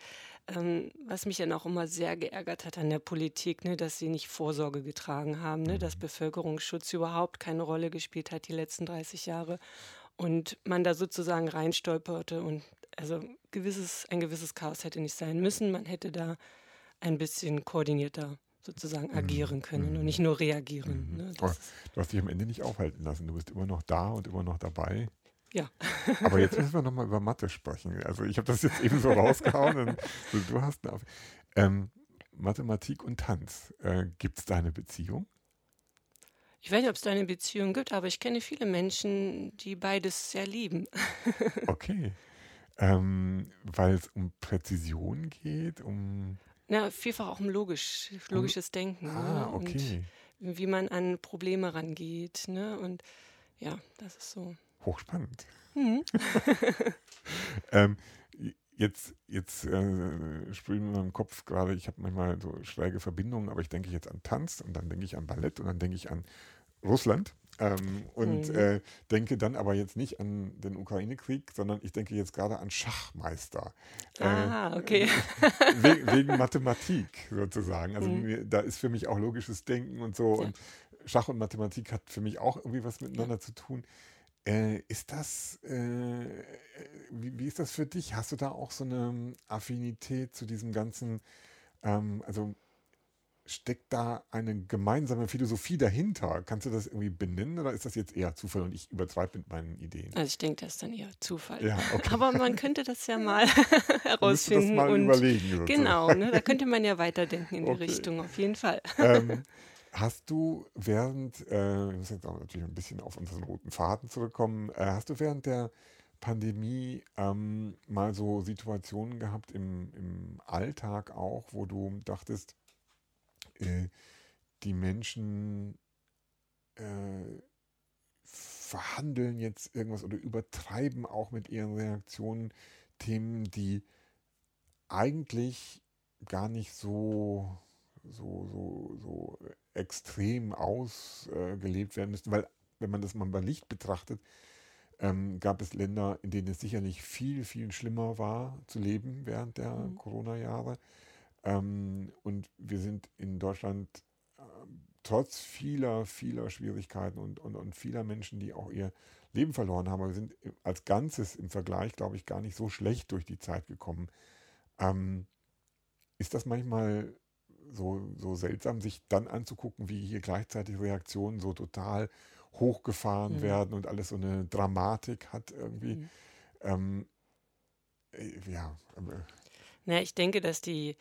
ähm, was mich dann auch immer sehr geärgert hat an der Politik, ne, dass sie nicht Vorsorge getragen haben, ne, dass mhm. Bevölkerungsschutz überhaupt keine Rolle gespielt hat die letzten 30 Jahre und man da sozusagen reinstolperte und also gewisses, ein gewisses Chaos hätte nicht sein müssen. Man hätte da ein bisschen koordinierter sozusagen mhm. agieren können mhm. und nicht nur reagieren. Mhm. Ne? du hast dich am Ende nicht aufhalten lassen. Du bist immer noch da und immer noch dabei. Ja. Aber jetzt müssen wir nochmal über Mathe sprechen. Also ich habe das jetzt eben so rausgehauen. Und du hast eine ähm, Mathematik und Tanz. Äh, gibt es da eine Beziehung? Ich weiß nicht, ob es da eine Beziehung gibt, aber ich kenne viele Menschen, die beides sehr lieben. okay. Ähm, Weil es um Präzision geht, um. Na, vielfach auch um logisch, logisches um, Denken. Ah, ne? okay. Und wie man an Probleme rangeht. Ne? Und ja, das ist so hochspannend. Mhm. ähm, jetzt jetzt äh, spüren wir im Kopf gerade, ich habe manchmal so schräge Verbindungen, aber ich denke jetzt an Tanz und dann denke ich an Ballett und dann denke ich an Russland. Ähm, und mhm. äh, denke dann aber jetzt nicht an den Ukraine-Krieg, sondern ich denke jetzt gerade an Schachmeister. Ah, äh, okay. We wegen Mathematik sozusagen. Also mhm. mir, da ist für mich auch logisches Denken und so. Ja. Und Schach und Mathematik hat für mich auch irgendwie was miteinander ja. zu tun. Äh, ist das, äh, wie, wie, ist das für dich? Hast du da auch so eine Affinität zu diesem ganzen, ähm, also steckt da eine gemeinsame Philosophie dahinter? Kannst du das irgendwie benennen oder ist das jetzt eher Zufall und ich übertreibe mit meinen Ideen? Also ich denke, das ist dann eher Zufall. Ja, okay. Aber man könnte das ja mal herausfinden. Das mal und überlegen. Sozusagen. Genau, ne, da könnte man ja weiterdenken in okay. die Richtung, auf jeden Fall. Ähm, hast du während, äh, ich muss jetzt auch natürlich ein bisschen auf unseren roten Faden zurückkommen, äh, hast du während der Pandemie ähm, mal so Situationen gehabt im, im Alltag auch, wo du dachtest, äh, die Menschen äh, verhandeln jetzt irgendwas oder übertreiben auch mit ihren Reaktionen Themen, die eigentlich gar nicht so, so, so, so extrem ausgelebt werden müssten, weil wenn man das mal bei Licht betrachtet, ähm, gab es Länder, in denen es sicherlich viel, viel schlimmer war zu leben während der mhm. Corona-Jahre. Ähm, und wir sind in Deutschland äh, trotz vieler, vieler Schwierigkeiten und, und, und vieler Menschen, die auch ihr Leben verloren haben, aber wir sind als Ganzes im Vergleich, glaube ich, gar nicht so schlecht durch die Zeit gekommen. Ähm, ist das manchmal so, so seltsam, sich dann anzugucken, wie hier gleichzeitig Reaktionen so total hochgefahren mhm. werden und alles so eine Dramatik hat irgendwie? Mhm. Ähm, äh, ja. Na, ich denke, dass die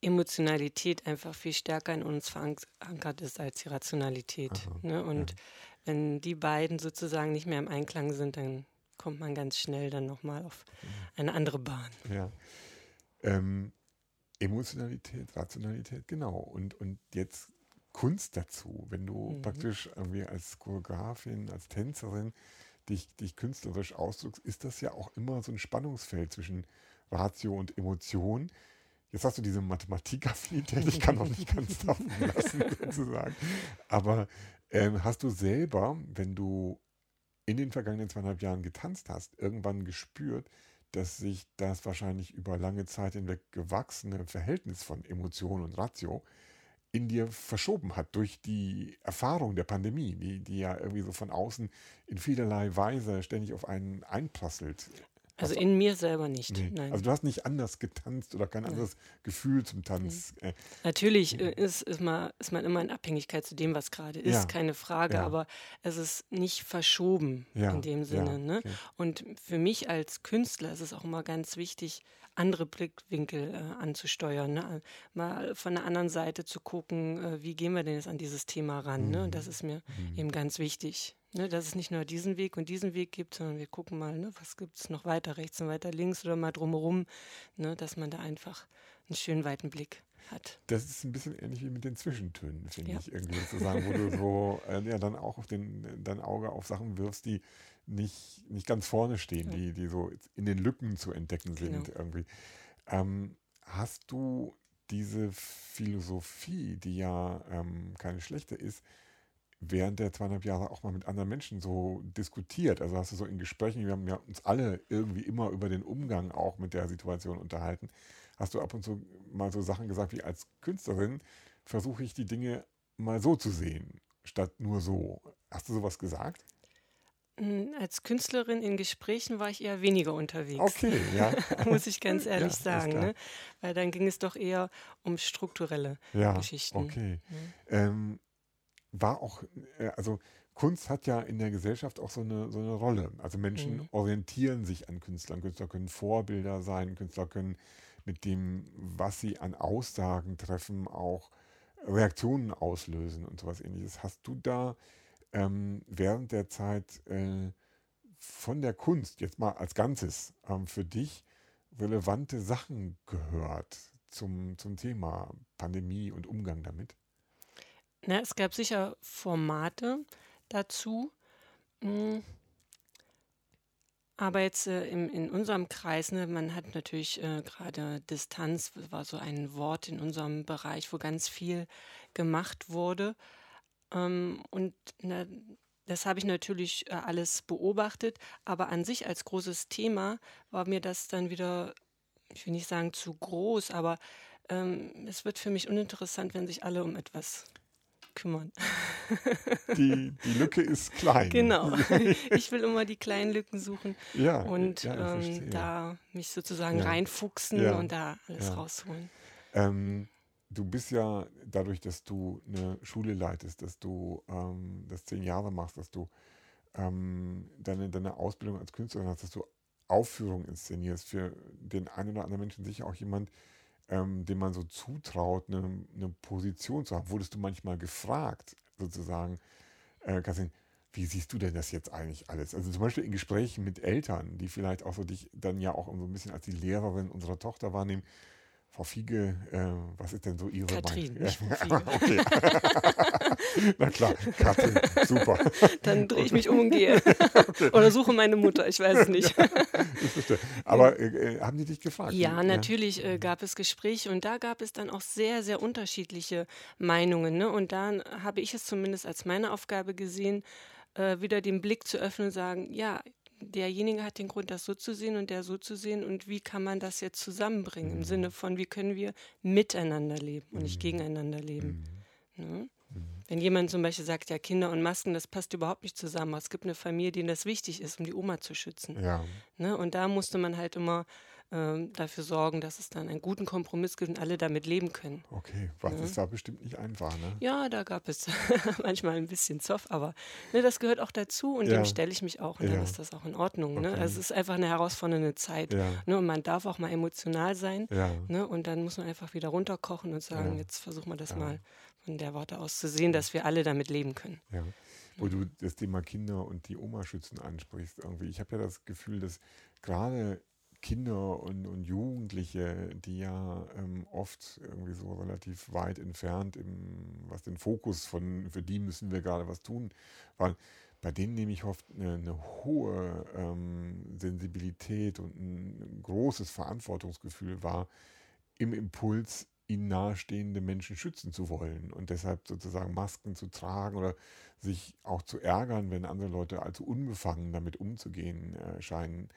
Emotionalität einfach viel stärker in uns verankert ist als die Rationalität. Aha, ne? Und ja. wenn die beiden sozusagen nicht mehr im Einklang sind, dann kommt man ganz schnell dann nochmal auf eine andere Bahn. Ja. Ähm, Emotionalität, Rationalität, genau. Und, und jetzt Kunst dazu. Wenn du mhm. praktisch irgendwie als Choreografin, als Tänzerin dich, dich künstlerisch ausdrückst, ist das ja auch immer so ein Spannungsfeld zwischen Ratio und Emotion. Jetzt hast du diese Mathematikaffinität, ich kann noch nicht ganz davon lassen, sozusagen. Aber ähm, hast du selber, wenn du in den vergangenen zweieinhalb Jahren getanzt hast, irgendwann gespürt, dass sich das wahrscheinlich über lange Zeit hinweg gewachsene Verhältnis von Emotion und Ratio in dir verschoben hat durch die Erfahrung der Pandemie, die, die ja irgendwie so von außen in vielerlei Weise ständig auf einen einprasselt. Also in mir selber nicht. Nee. Nein. Also du hast nicht anders getanzt oder kein anderes Nein. Gefühl zum Tanz. Äh, Natürlich äh, ist, ist, man, ist man immer in Abhängigkeit zu dem, was gerade ist, ja. keine Frage, ja. aber es ist nicht verschoben ja. in dem Sinne. Ne? Okay. Und für mich als Künstler ist es auch immer ganz wichtig, andere Blickwinkel äh, anzusteuern, ne? mal von der anderen Seite zu gucken, äh, wie gehen wir denn jetzt an dieses Thema ran. Mhm. Ne? Und das mhm. ist mir mhm. eben ganz wichtig. Ne, dass es nicht nur diesen Weg und diesen Weg gibt, sondern wir gucken mal, ne, was gibt es noch weiter rechts und weiter links oder mal drumherum, ne, dass man da einfach einen schönen weiten Blick hat. Das ist ein bisschen ähnlich wie mit den Zwischentönen, finde ja. ich irgendwie sozusagen, wo du so äh, ja, dann auch auf den, dein Auge auf Sachen wirfst, die nicht, nicht ganz vorne stehen, ja. die, die so in den Lücken zu entdecken sind genau. irgendwie. Ähm, hast du diese Philosophie, die ja ähm, keine schlechte ist, während der zweieinhalb Jahre auch mal mit anderen Menschen so diskutiert? Also hast du so in Gesprächen, wir haben ja uns alle irgendwie immer über den Umgang auch mit der Situation unterhalten. Hast du ab und zu mal so Sachen gesagt wie als Künstlerin versuche ich die Dinge mal so zu sehen, statt nur so. Hast du sowas gesagt? Hm, als Künstlerin in Gesprächen war ich eher weniger unterwegs. Okay, ja. Muss ich ganz ehrlich ja, sagen. Ne? Weil dann ging es doch eher um strukturelle ja, Geschichten. Okay. Mhm. Ähm, war auch, äh, also Kunst hat ja in der Gesellschaft auch so eine, so eine Rolle. Also Menschen mhm. orientieren sich an Künstlern. Künstler können Vorbilder sein, Künstler können mit dem, was sie an Aussagen treffen, auch Reaktionen auslösen und sowas ähnliches. Hast du da ähm, während der Zeit äh, von der Kunst, jetzt mal als Ganzes, ähm, für dich relevante Sachen gehört zum, zum Thema Pandemie und Umgang damit? Na, es gab sicher Formate dazu. Hm. Aber jetzt äh, im, in unserem Kreis, ne, man hat natürlich äh, gerade Distanz, war so ein Wort in unserem Bereich, wo ganz viel gemacht wurde. Ähm, und na, das habe ich natürlich äh, alles beobachtet, aber an sich als großes Thema war mir das dann wieder, ich will nicht sagen zu groß, aber ähm, es wird für mich uninteressant, wenn sich alle um etwas kümmern. die, die Lücke ist klein. Genau. Ich will immer die kleinen Lücken suchen ja, und ja, ähm, da mich sozusagen Ja. reinfuchsen und da alles rausholen. Ähm, du bist ja dadurch, dass du eine Schule leitest, dass du ähm, das zehn Jahre machst, dass du ähm, deine, deine Ausbildung als Künstlerin hast, dass du Aufführungen inszenierst. Für den einen oder anderen Menschen sicher auch jemand, ähm, dem man so zutraut, eine, eine Position zu haben. Wurdest du manchmal gefragt, sozusagen, äh, Katrin, wie siehst du denn das jetzt eigentlich alles? Also zum Beispiel in Gesprächen mit Eltern, die vielleicht auch so dich dann ja auch so ein bisschen als die Lehrerin unserer Tochter wahrnehmen. Frau Fiege, äh, was ist denn so Ihre Katrin, Meinung? Frau okay. Na klar, Katrin, super. Dann drehe ich mich um und gehe. Oder suche meine Mutter, ich weiß es nicht. Ich verstehe. Aber äh, äh, haben die dich gefragt? Ja, natürlich äh, gab es Gespräche und da gab es dann auch sehr, sehr unterschiedliche Meinungen. Ne? Und dann habe ich es zumindest als meine Aufgabe gesehen, äh, wieder den Blick zu öffnen und sagen, ja, derjenige hat den Grund, das so zu sehen und der so zu sehen und wie kann man das jetzt zusammenbringen im Sinne von, wie können wir miteinander leben und nicht gegeneinander leben. Ne? Wenn jemand zum Beispiel sagt, ja, Kinder und Masken, das passt überhaupt nicht zusammen, aber es gibt eine Familie, denen das wichtig ist, um die Oma zu schützen. Ja, Ne? Und da musste man halt immer ähm, dafür sorgen, dass es dann einen guten Kompromiss gibt und alle damit leben können. okay. Was ist da bestimmt nicht einfach, ne? Ja, da gab es manchmal ein bisschen Zoff, aber ne, das gehört auch dazu und Ja. dem stelle ich mich auch und Ja. dann ist das auch in Ordnung. Ne? Okay. Also es ist einfach eine herausfordernde Zeit. Ja. Ne? Und man darf auch mal emotional sein. Ja. Ne? Und dann muss man einfach wieder runterkochen und sagen, Ja. jetzt versuchen wir das mal von der Warte aus zu sehen, dass wir alle damit leben können. Ja. Wo du das Thema Kinder und die Oma schützen ansprichst, irgendwie. Ich habe ja das Gefühl, dass gerade Kinder und, und Jugendliche, die ja ähm, oft irgendwie so relativ weit entfernt, im, was den Fokus von, für die müssen wir gerade was tun, waren, bei denen nehme ich oft eine, eine hohe ähm, Sensibilität und ein, ein großes Verantwortungsgefühl wahr, im Impuls, ihnen nahestehende Menschen schützen zu wollen und deshalb sozusagen Masken zu tragen oder sich auch zu ärgern, wenn andere Leute allzu unbefangen damit umzugehen äh, scheinen.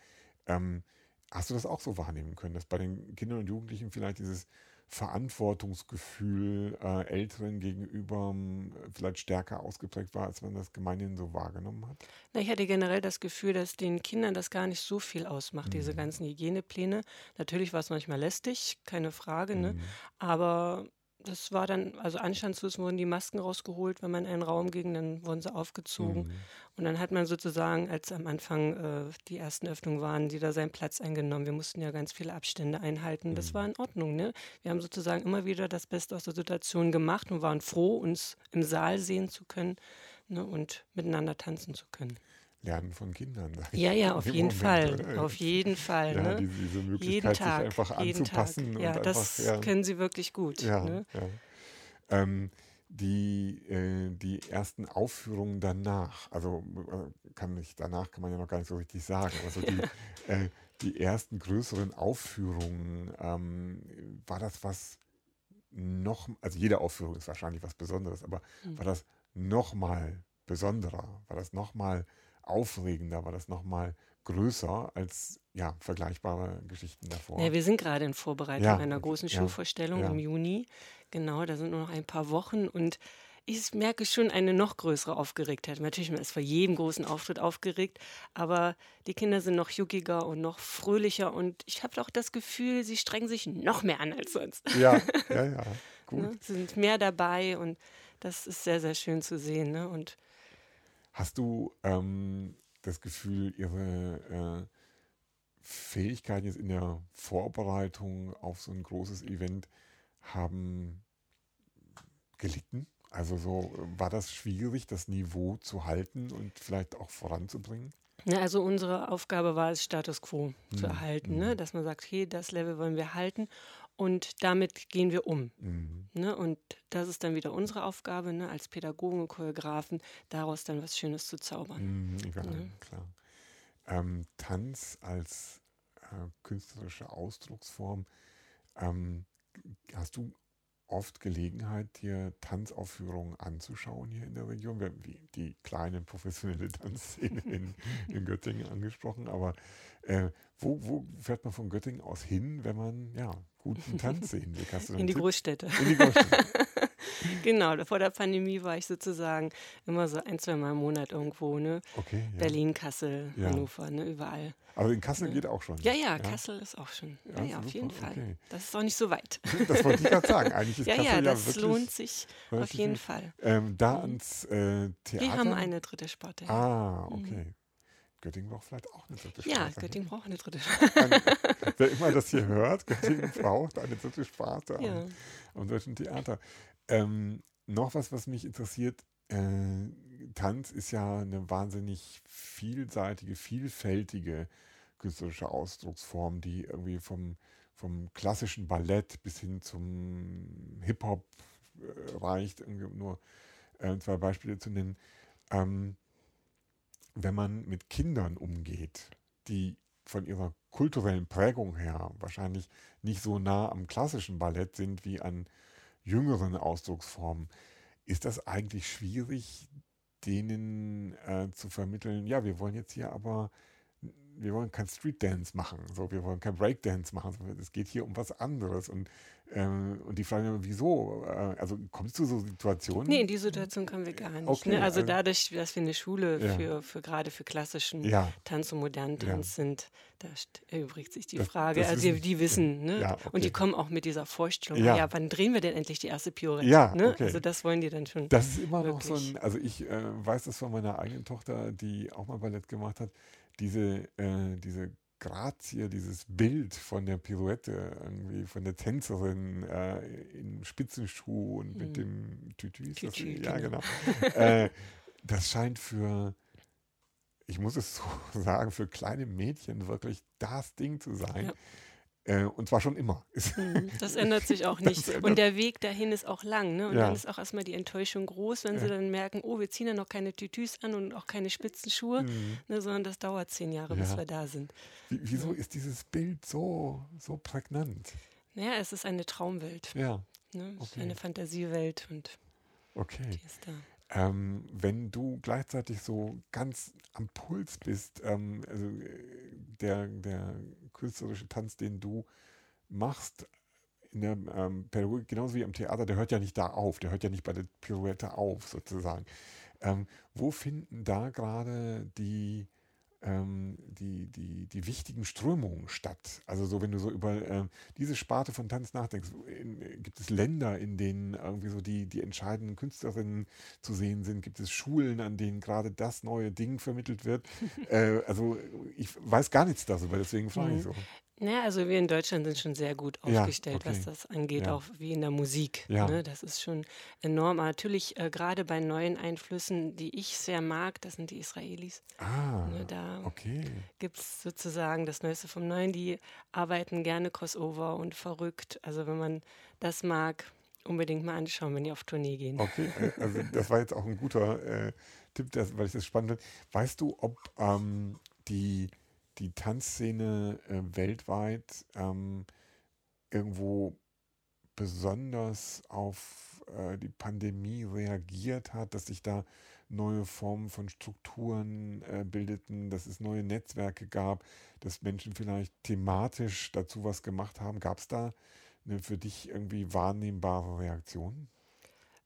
Ähm, hast du das auch so wahrnehmen können, dass bei den Kindern und Jugendlichen vielleicht dieses Verantwortungsgefühl äh, Älteren gegenüber ähm, vielleicht stärker ausgeprägt war, als man das gemeinhin so wahrgenommen hat? Na, ich hatte generell das Gefühl, dass den Kindern das gar nicht so viel ausmacht, diese Mhm. ganzen Hygienepläne. Natürlich war es manchmal lästig, keine Frage, ne? Mhm. Aber das war dann, also anstandslos wurden die Masken rausgeholt, wenn man in einen Raum ging, dann wurden sie aufgezogen. Mhm. Und dann hat man sozusagen, als am Anfang äh, die ersten Öffnungen waren, jeder seinen Platz eingenommen. Wir mussten ja ganz viele Abstände einhalten. Das Mhm. war in Ordnung. Ne? Wir haben sozusagen immer wieder das Beste aus der Situation gemacht und waren froh, uns im Saal sehen zu können ne? und miteinander tanzen zu können. Lernen von Kindern. Ja, ja, auf jeden Moment, Fall. Auf jeden Fall. Ja, ne? diese, diese jeden Möglichkeit, Tag. sich einfach jeden Tag. anzupassen. Ja, und das einfach, ja, können sie wirklich gut. Ja, Ne? ja. Ähm, die, äh, die ersten Aufführungen danach, also äh, kann ich, danach kann man ja noch gar nicht so richtig sagen, also die, äh, die ersten größeren Aufführungen, ähm, war das was noch, also jede Aufführung ist wahrscheinlich was Besonderes, aber Hm. war das nochmal besonderer, war das nochmal aufregender, war das nochmal größer als ja, vergleichbare Geschichten davor? Ja, wir sind gerade in Vorbereitung Ja, einer großen Schulvorstellung ja. im Juni. Genau, da sind nur noch ein paar Wochen und ich merke schon eine noch größere Aufgeregtheit. Natürlich, man ist vor jedem großen Auftritt aufgeregt, aber die Kinder sind noch juckiger und noch fröhlicher und ich habe auch das Gefühl, sie strengen sich noch mehr an als sonst. Ja, ja, ja, gut. Ne? Sie sind mehr dabei und das ist sehr, sehr schön zu sehen. Ne? Und Hast du ähm, das Gefühl, ihre äh, Fähigkeiten jetzt in der Vorbereitung auf so ein großes Event haben gelitten? Also so war das schwierig, das Niveau zu halten und vielleicht auch voranzubringen? Ja, also unsere Aufgabe war es, Status quo zu Mhm, erhalten, mhm. ne? dass man sagt, hey, das Level wollen wir halten und damit gehen wir um. Mhm. Ne? Und das ist dann wieder unsere Aufgabe, ne? als Pädagogen und Choreografen, daraus dann was Schönes zu zaubern. Mhm, ja, Ne? klar. Ähm, Tanz als äh, künstlerische Ausdrucksform. Ähm, hast du oft Gelegenheit, dir Tanzaufführungen anzuschauen hier in der Region? Wir haben die, die kleine professionelle Tanzszene in, in Göttingen angesprochen, aber äh, wo, wo fährt man von Göttingen aus hin, wenn man ja guten Tanz sehen will? In die Tipp? Großstädte. In die Großstadt. genau, vor der Pandemie war ich sozusagen immer so ein, zwei Mal im Monat irgendwo, ne? Okay. Ja. Berlin, Kassel, ja. Hannover, ne? Überall. Also in Kassel ne? geht auch schon. Ja, ja, Kassel ist auch schon. Ja, ja, auf jeden Fall. Okay. Das ist auch nicht so weit. Das wollte ich gerade sagen. Eigentlich ist ja, Kassel ja, das wirklich, lohnt sich auf jeden Fall. Ähm, da mhm. ans äh, Theater. Wir haben eine dritte Sparte. Ah, okay. Mhm. Göttingen braucht vielleicht auch eine dritte Sparte. Ja, Göttingen braucht eine dritte Sparte. Wer immer das hier hört, Göttingen braucht eine dritte Sparte ja. am, am Deutschen Theater. Ähm, noch was, was mich interessiert. Äh, Tanz ist ja eine wahnsinnig vielseitige, vielfältige künstlerische Ausdrucksform, die irgendwie vom, vom klassischen Ballett bis hin zum Hip-Hop äh, reicht, irgendwie nur äh, zwei Beispiele zu nennen. Ähm, wenn man mit Kindern umgeht, die von ihrer kulturellen Prägung her wahrscheinlich nicht so nah am klassischen Ballett sind wie an jüngeren Ausdrucksformen, ist das eigentlich schwierig, denen äh, zu vermitteln, ja, wir wollen jetzt hier aber wir wollen kein Street Dance machen, so, wir wollen kein Breakdance machen, sondern es geht hier um was anderes. Und, ähm, und die Frage, wieso? Äh, also kommst du so Situationen? Nee, in die Situation kommen wir gar nicht. Okay, ne? Also, also dadurch, dass wir eine Schule ja. für, für gerade für klassischen ja. Tanz und modernen Tanz ja. sind, da erübrigt sich die Frage. Das, das also wissen, die, wissen, ne? Okay. Und die kommen auch mit dieser Vorstellung, ja. ja, wann drehen wir denn endlich die erste Piorette? Ja, ne? okay. Also das wollen die dann schon. Das ist immer wirklich. noch so ein, also ich äh, weiß das von meiner eigenen Tochter, die auch mal Ballett gemacht hat diese, äh, diese Grazie, dieses Bild von der Pirouette, irgendwie von der Tänzerin äh, in Spitzenschuh und mit hm. dem Tütü. Ist Tütü, das, ja, genau. äh, das scheint für, ich muss es so sagen, für kleine Mädchen wirklich das Ding zu sein. Ja. Äh, und zwar schon immer. Mhm, das ändert sich auch nicht. Und der Weg dahin ist auch lang. Ne? Und ja. dann ist auch erstmal die Enttäuschung groß, wenn ja. sie dann merken, oh, wir ziehen ja noch keine Tütüs an und auch keine Spitzenschuhe, mhm. ne, sondern das dauert zehn Jahre, ja. bis wir da sind. Wie, wieso ist dieses Bild so, so prägnant? Naja, es ist eine Traumwelt. Ja. Ne? Okay. Eine Fantasiewelt und okay. die ist da. Ähm, wenn du gleichzeitig so ganz am Puls bist, ähm, also äh, der, der künstlerische Tanz, den du machst in der ähm, Pädagogik, genauso wie im Theater, der hört ja nicht da auf, der hört ja nicht bei der Pirouette auf, sozusagen. Ähm, wo finden da gerade die ähm, die, die, die wichtigen Strömungen statt. Also so, wenn du so über äh, diese Sparte von Tanz nachdenkst, in, gibt es Länder, in denen irgendwie so die, die entscheidenden Künstlerinnen zu sehen sind? Gibt es Schulen, an denen gerade das neue Ding vermittelt wird? äh, also ich weiß gar nichts darüber, deswegen frage ich so. Ja, also wir in Deutschland sind schon sehr gut aufgestellt, ja, okay. was das angeht, ja. auch wie in der Musik. Ja. Ne? Das ist schon enorm. Aber natürlich äh, gerade bei neuen Einflüssen, die ich sehr mag, das sind die Israelis. Ah, ne? Da okay. gibt es sozusagen das Neueste vom Neuen. Die arbeiten gerne Crossover und verrückt. Also wenn man das mag, unbedingt mal anschauen, wenn die auf Tournee gehen. Okay, äh, also das war jetzt auch ein guter äh, Tipp, das, weil ich das spannend finde. Weißt du, ob ähm, die die Tanzszene äh, weltweit ähm, irgendwo besonders auf äh, die Pandemie reagiert hat, dass sich da neue Formen von Strukturen äh, bildeten, dass es neue Netzwerke gab, dass Menschen vielleicht thematisch dazu was gemacht haben. Gab es da eine für dich irgendwie wahrnehmbare Reaktion?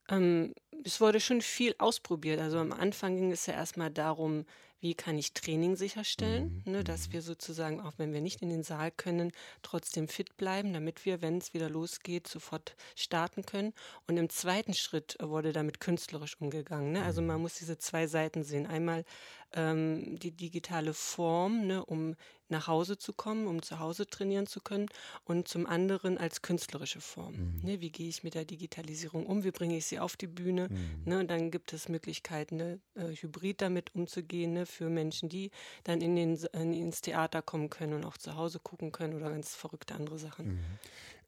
Ähm, es wurde schon viel ausprobiert. Also am Anfang ging es ja erstmal darum, wie kann ich Training sicherstellen, mhm. ne, dass mhm. wir sozusagen, auch wenn wir nicht in den Saal können, trotzdem fit bleiben, damit wir, wenn es wieder losgeht, sofort starten können. Und im zweiten Schritt wurde damit künstlerisch umgegangen. Ne? Also man mhm. muss diese zwei Seiten sehen. Einmal ähm, die digitale Form, ne, um nach Hause zu kommen, um zu Hause trainieren zu können und zum anderen als künstlerische Form. Mhm. Ne, wie gehe ich mit der Digitalisierung um? Wie bringe ich sie auf die Bühne? Mhm. Ne, und dann gibt es Möglichkeiten, ne, äh, hybrid damit umzugehen ne, für Menschen, die dann in den, in, ins Theater kommen können und auch zu Hause gucken können oder ganz verrückte andere Sachen. Mhm.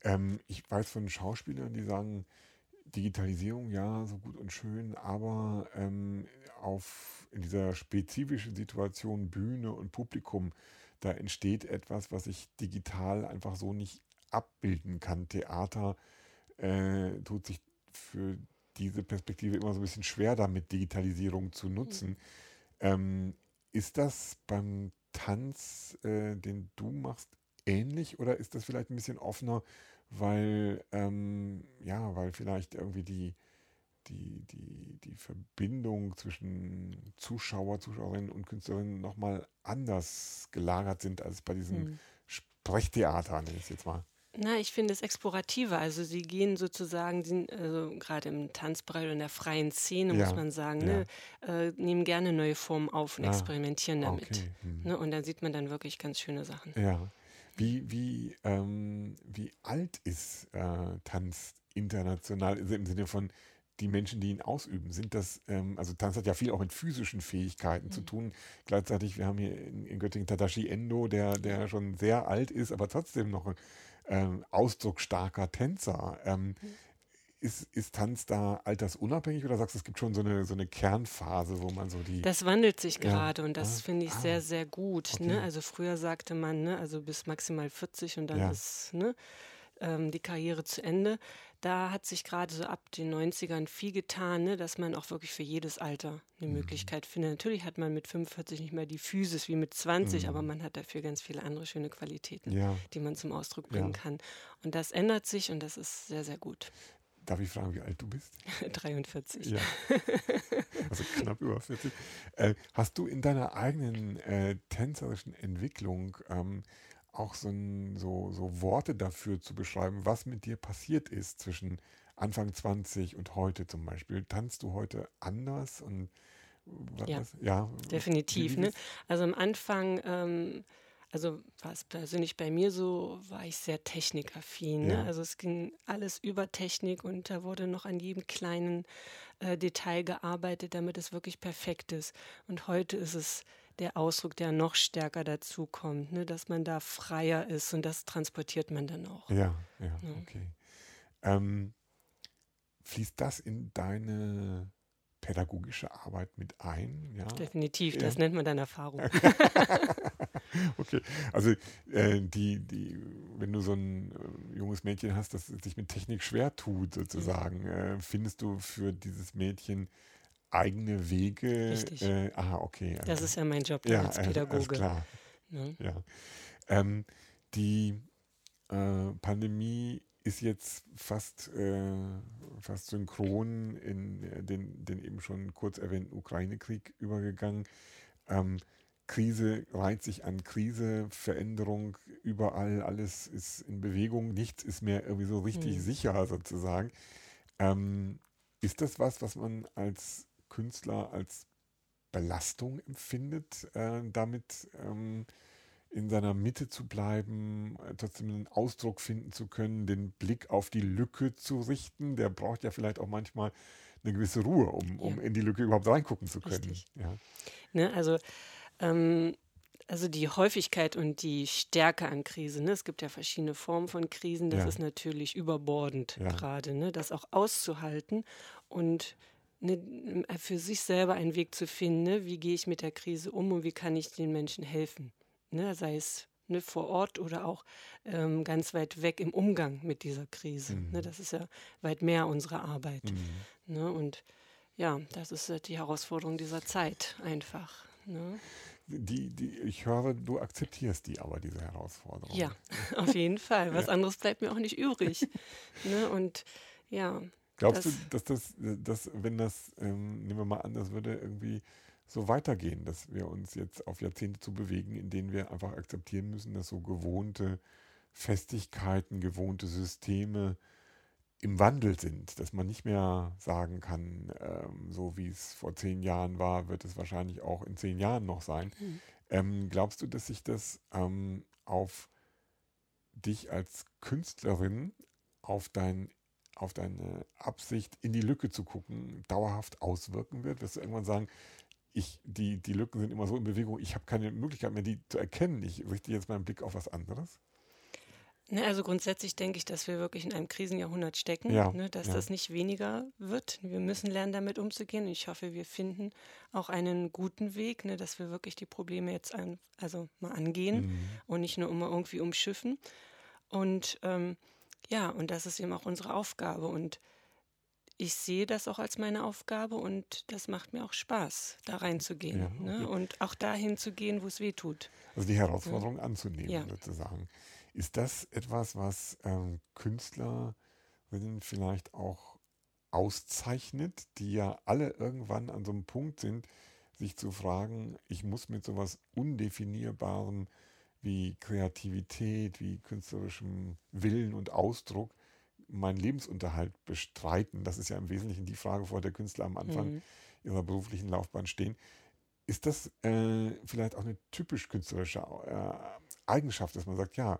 Ähm, ich weiß von Schauspielern, die sagen, Digitalisierung, ja, so gut und schön, aber ähm, auf in dieser spezifischen Situation Bühne und Publikum, da entsteht etwas, was ich digital einfach so nicht abbilden kann. Theater äh, tut sich für diese Perspektive immer so ein bisschen schwer damit, Digitalisierung zu nutzen. Mhm. Ähm, ist das beim Tanz, äh, den du machst, ähnlich oder ist das vielleicht ein bisschen offener, weil, ähm, ja, weil vielleicht irgendwie die, die, die, die Verbindung zwischen Zuschauer, Zuschauerinnen und Künstlerinnen nochmal anders gelagert sind als bei diesem hm. Sprechtheater, nenne ich es jetzt mal. Na, ich finde es explorativer. Also sie gehen sozusagen, also gerade im Tanzbereich oder in der freien Szene, ja, muss man sagen, ja. ne, äh, nehmen gerne neue Formen auf und ah, experimentieren damit. Okay. Hm. Ne, und dann sieht man dann wirklich ganz schöne Sachen. Ja. Wie, wie, ähm, wie alt ist äh, Tanz international also im Sinne von die Menschen, die ihn ausüben? Sind das, ähm, also Tanz hat ja viel auch mit physischen Fähigkeiten mhm. zu tun. Gleichzeitig, wir haben hier in, in, Göttingen Tadashi Endo, der, der schon sehr alt ist, aber trotzdem noch ähm, ausdrucksstarker Tänzer. Ähm. Ist, ist, Tanz da altersunabhängig oder sagst du, es gibt schon so eine, so eine Kernphase, wo man so die. Das wandelt sich gerade ja. und das ah, finde ich ah. sehr, sehr gut. Ne? Okay. Ne? Also früher sagte man, ne, also bis maximal 40 und dann ja. ist ne, ähm, die Karriere zu Ende. Da hat sich gerade so ab den 90ern viel getan, ne, dass man auch wirklich für jedes Alter eine mhm. Möglichkeit findet. Natürlich hat man mit 45 nicht mehr die Physis wie mit 20, mhm. aber man hat dafür ganz viele andere schöne Qualitäten, ja. die man zum Ausdruck bringen ja. kann. Und das ändert sich und das ist sehr, sehr gut. Darf ich fragen, wie alt du bist? 43. Ja. Also knapp über 40. Äh, hast du in deiner eigenen äh, tänzerischen Entwicklung ähm, auch so, ein, so, so Worte dafür zu beschreiben, was mit dir passiert ist zwischen Anfang 20 und heute zum Beispiel? Tanzt du heute anders? Und ja, ja, definitiv. Ne? Also am Anfang, ähm, also war es persönlich bei mir so, war ich sehr technikaffin. Ne? Ja. Also es ging alles über Technik und da wurde noch an jedem kleinen äh, Detail gearbeitet, damit es wirklich perfekt ist. Und heute ist es der Ausdruck, der noch stärker dazu kommt, ne, dass man da freier ist und das transportiert man dann auch. Ja, ja, ja. okay. Ähm, fließt das in deine pädagogische Arbeit mit ein? Ja? Definitiv, das nennt man dann Erfahrung. okay, also äh, die, die, wenn du so ein äh, junges Mädchen hast, das sich mit Technik schwer tut, sozusagen, mhm. äh, findest du für dieses Mädchen eigene Wege. Richtig. Äh, aha, okay. Das ist ja mein Job ja, als Pädagoge. Alles klar. Ne? Ja. Ähm, die äh, Pandemie ist jetzt fast, äh, fast synchron in äh, den, den eben schon kurz erwähnten Ukraine-Krieg übergegangen. Ähm, Krise reiht sich an Krise, Veränderung überall, alles ist in Bewegung, nichts ist mehr irgendwie so richtig hm. sicher sozusagen. Ähm, ist das was, was man als Künstler als Belastung empfindet, äh, damit ähm, in seiner Mitte zu bleiben, äh, trotzdem einen Ausdruck finden zu können, den Blick auf die Lücke zu richten. Der braucht ja vielleicht auch manchmal eine gewisse Ruhe, um, um ja. in die Lücke überhaupt reingucken zu können. Ja. Ne, also, ähm, also die Häufigkeit und die Stärke an Krisen. Ne? Es gibt ja verschiedene Formen von Krisen. Das ja. ist natürlich überbordend gerade, ne? das auch auszuhalten und ne, für sich selber einen Weg zu finden, ne? wie gehe ich mit der Krise um und wie kann ich den Menschen helfen. Ne? Sei es ne, vor Ort oder auch ähm, ganz weit weg im Umgang mit dieser Krise. Ne? Mhm. Ne? Das ist ja weit mehr unsere Arbeit. Mhm. Ne? Und ja, das ist äh, die Herausforderung dieser Zeit einfach. Ne? Die, die, ich höre, du akzeptierst die aber, diese Herausforderung. Ja, auf jeden Fall. Was ja. anderes bleibt mir auch nicht übrig. ne? Und ja, Glaubst das, du, dass das, dass, wenn das, ähm, nehmen wir mal an, das würde irgendwie so weitergehen, dass wir uns jetzt auf Jahrzehnte zu bewegen, in denen wir einfach akzeptieren müssen, dass so gewohnte Festigkeiten, gewohnte Systeme im Wandel sind, dass man nicht mehr sagen kann, ähm, so wie es vor zehn Jahren war, wird es wahrscheinlich auch in zehn Jahren noch sein. Mhm. Ähm, glaubst du, dass sich das ähm, auf dich als Künstlerin, auf dein auf deine Absicht, in die Lücke zu gucken, dauerhaft auswirken wird? Wirst du irgendwann sagen, ich, die, die Lücken sind immer so in Bewegung, ich habe keine Möglichkeit mehr, die zu erkennen. Ich richte jetzt meinen Blick auf was anderes? Ne, also grundsätzlich denke ich, dass wir wirklich in einem Krisenjahrhundert stecken, ja, ne, dass ja. das nicht weniger wird. Wir müssen lernen, damit umzugehen. Ich hoffe, wir finden auch einen guten Weg, ne, dass wir wirklich die Probleme jetzt an, also mal angehen mhm. und nicht nur immer irgendwie umschiffen. Und ähm, ja, und das ist eben auch unsere Aufgabe. Und ich sehe das auch als meine Aufgabe und das macht mir auch Spaß, da reinzugehen ja, ne? okay. ne? und auch dahin zu gehen, wo es weh tut. Also die Herausforderung ja. anzunehmen, ja. sozusagen. Ist das etwas, was ähm, Künstlerinnen vielleicht auch auszeichnet, die ja alle irgendwann an so einem Punkt sind, sich zu fragen, ich muss mit sowas Undefinierbarem wie Kreativität, wie künstlerischem Willen und Ausdruck meinen Lebensunterhalt bestreiten. Das ist ja im Wesentlichen die Frage, vor der Künstler am Anfang mhm. ihrer beruflichen Laufbahn stehen. Ist das äh, vielleicht auch eine typisch künstlerische äh, Eigenschaft, dass man sagt, ja,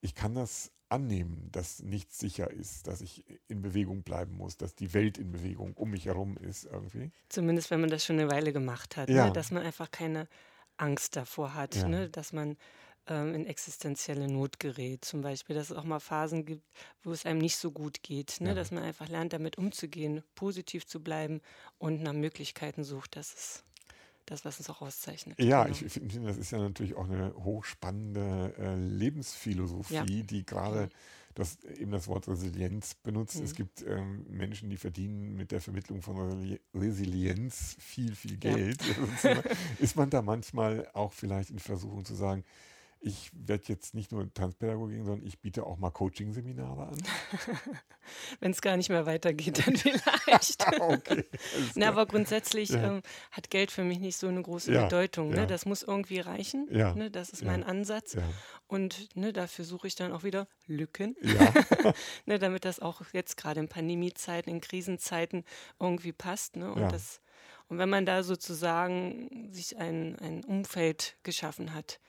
ich kann das annehmen, dass nichts sicher ist, dass ich in Bewegung bleiben muss, dass die Welt in Bewegung um mich herum ist irgendwie? Zumindest wenn man das schon eine Weile gemacht hat, ne? ja. ne? dass man einfach keine Angst davor hat, ja. ne? dass man ähm, in existenzielle Not gerät. Zum Beispiel, dass es auch mal Phasen gibt, wo es einem nicht so gut geht, ne? Ja. dass man einfach lernt, damit umzugehen, positiv zu bleiben und nach Möglichkeiten sucht. Das ist das, was uns auch auszeichnet. Ja, genau. ich finde, das ist ja natürlich auch eine hochspannende äh, Lebensphilosophie, ja. die gerade das, eben das Wort Resilienz benutzt. Mhm. Es gibt ähm, Menschen, die verdienen mit der Vermittlung von Resilienz viel, viel Geld. Ja. ist man da manchmal auch vielleicht in Versuchung zu sagen, ich werde jetzt nicht nur Tanzpädagogin, sondern ich biete auch mal Coaching-Seminare an. Wenn es gar nicht mehr weitergeht, dann vielleicht. okay, Na, aber grundsätzlich ja. ähm, hat Geld für mich nicht so eine große ja, Bedeutung. Ne? Ja. Das muss irgendwie reichen. Ne? Das ist mein Ansatz. Und ne, dafür suche ich dann auch wieder Lücken, ne, damit das auch jetzt gerade in Pandemiezeiten, in Krisenzeiten irgendwie passt. Ne? Und, das, und wenn man da sozusagen sich ein, ein Umfeld geschaffen hat,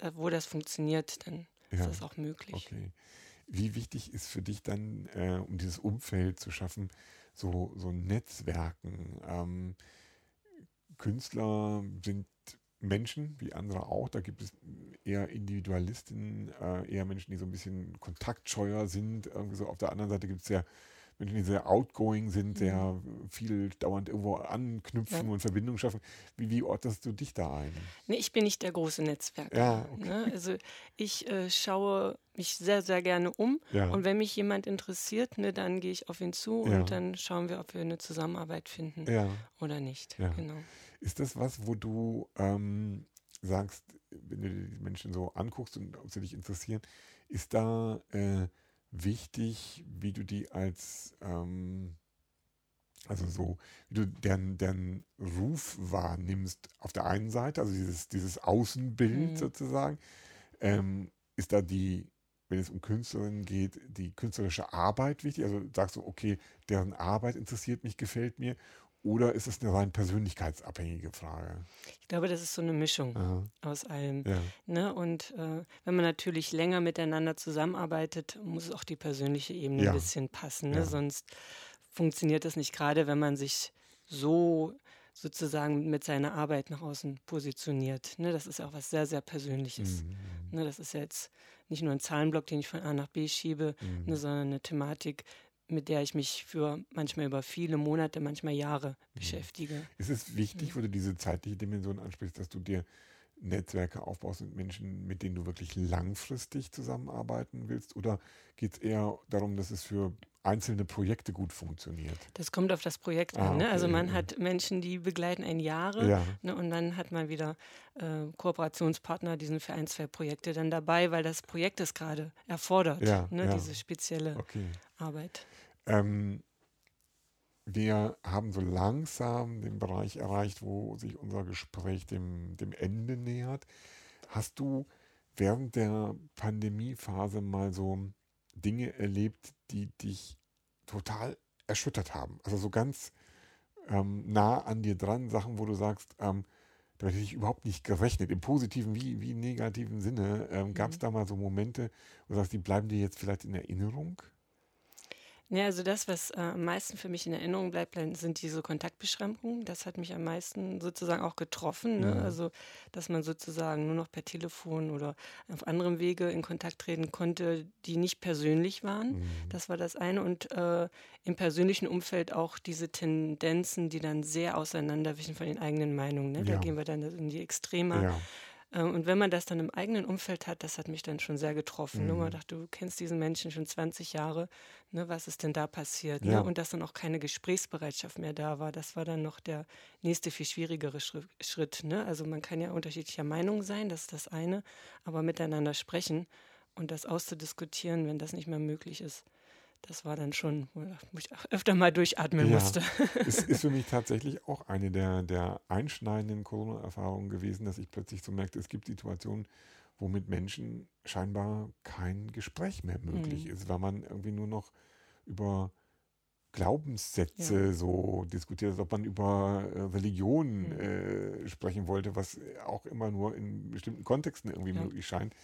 da, wo das funktioniert, dann ja. ist das auch möglich. Okay. Wie wichtig ist für dich dann, äh, um dieses Umfeld zu schaffen, so, so Netzwerken? Ähm, Künstler sind Menschen, wie andere auch. Da gibt es eher Individualisten, äh, eher Menschen, die so ein bisschen kontaktscheuer sind. Irgendwie so. Auf der anderen Seite gibt es ja Menschen, die sehr outgoing sind, sehr mhm. viel dauernd irgendwo anknüpfen ja. und Verbindungen schaffen. Wie, wie ordnest du dich da ein? Nee, ich bin nicht der große Netzwerker. Ja, okay. ne? Also ich äh, schaue mich sehr, sehr gerne um. Ja. Und wenn mich jemand interessiert, ne, dann gehe ich auf ihn zu und dann schauen wir, ob wir eine Zusammenarbeit finden oder nicht. Genau. Ist das was, wo du ähm, sagst, wenn du die Menschen so anguckst und ob sie dich interessieren, ist da äh, wichtig, wie du die als, ähm, also so, wie du deren, deren Ruf wahrnimmst auf der einen Seite, also dieses, dieses Außenbild mhm. sozusagen, ähm, ist da die, wenn es um Künstlerinnen geht, die künstlerische Arbeit wichtig? Also sagst du, okay, deren Arbeit interessiert mich, gefällt mir, oder ist es eine rein persönlichkeitsabhängige Frage? Ich glaube, das ist so eine Mischung Aha. aus allem. Ja. Ne? Und äh, wenn man natürlich länger miteinander zusammenarbeitet, muss auch die persönliche Ebene ja. ein bisschen passen. Ne? Ja. Sonst funktioniert das nicht, gerade wenn man sich so sozusagen mit seiner Arbeit nach außen positioniert. Ne? Das ist auch was sehr, sehr Persönliches. Mhm. Ne? Das ist jetzt nicht nur ein Zahlenblock, den ich von A nach B schiebe, mhm. ne, sondern eine Thematik, mit der ich mich für manchmal über viele Monate, manchmal Jahre mhm. beschäftige. Ist es wichtig, wo du diese zeitliche Dimension ansprichst, dass du dir Netzwerke aufbaust mit Menschen, mit denen du wirklich langfristig zusammenarbeiten willst? Oder geht es eher darum, dass es für einzelne Projekte gut funktioniert? Das kommt auf das Projekt ah, an. Ne? Also man hat Menschen, die begleiten ein Jahre ja. ne? und dann hat man wieder äh, Kooperationspartner, die sind für ein, zwei Projekte dann dabei, weil das Projekt es gerade erfordert, ja, ne? diese spezielle okay. Arbeit. Ähm, wir haben so langsam den Bereich erreicht, wo sich unser Gespräch dem, dem Ende nähert. Hast du während der Pandemiephase mal so Dinge erlebt, die dich total erschüttert haben? Also so ganz ähm, nah an dir dran, Sachen, wo du sagst, ähm, da hätte ich überhaupt nicht gerechnet, im positiven wie, wie negativen Sinne. Ähm, Gab es mhm. da mal so Momente, wo du sagst, die bleiben dir jetzt vielleicht in Erinnerung? Ja, also das, was äh, am meisten für mich in Erinnerung bleibt, sind diese Kontaktbeschränkungen. Das hat mich am meisten sozusagen auch getroffen. Ne? Ja. Also, dass man sozusagen nur noch per Telefon oder auf anderem Wege in Kontakt treten konnte, die nicht persönlich waren. Mhm. Das war das eine. Und äh, im persönlichen Umfeld auch diese Tendenzen, die dann sehr auseinanderwichen von den eigenen Meinungen. Ne? Da gehen wir dann in die Extreme. Ja. Ähm, und wenn man das dann im eigenen Umfeld hat, das hat mich dann schon sehr getroffen. Ne? Mhm. Man dachte, du kennst diesen Menschen schon 20 Jahre, ne? was ist denn da passiert? Ne? Ja. Ne? Und dass dann auch keine Gesprächsbereitschaft mehr da war, das war dann noch der nächste, viel schwierigere Schritt. Ne? Also man kann ja unterschiedlicher Meinung sein, das ist das eine, aber miteinander sprechen und das auszudiskutieren, wenn das nicht mehr möglich ist. Das war dann schon, wo ich öfter mal durchatmen ja, musste. Es ist für mich tatsächlich auch eine der, der einschneidenden Corona-Erfahrungen gewesen, dass ich plötzlich so merkte, es gibt Situationen, wo mit Menschen scheinbar kein Gespräch mehr möglich mhm. ist, weil man irgendwie nur noch über Glaubenssätze ja. so diskutiert, als ob man über äh, Religion mhm. äh, sprechen wollte, was auch immer nur in bestimmten Kontexten irgendwie ja. möglich scheint.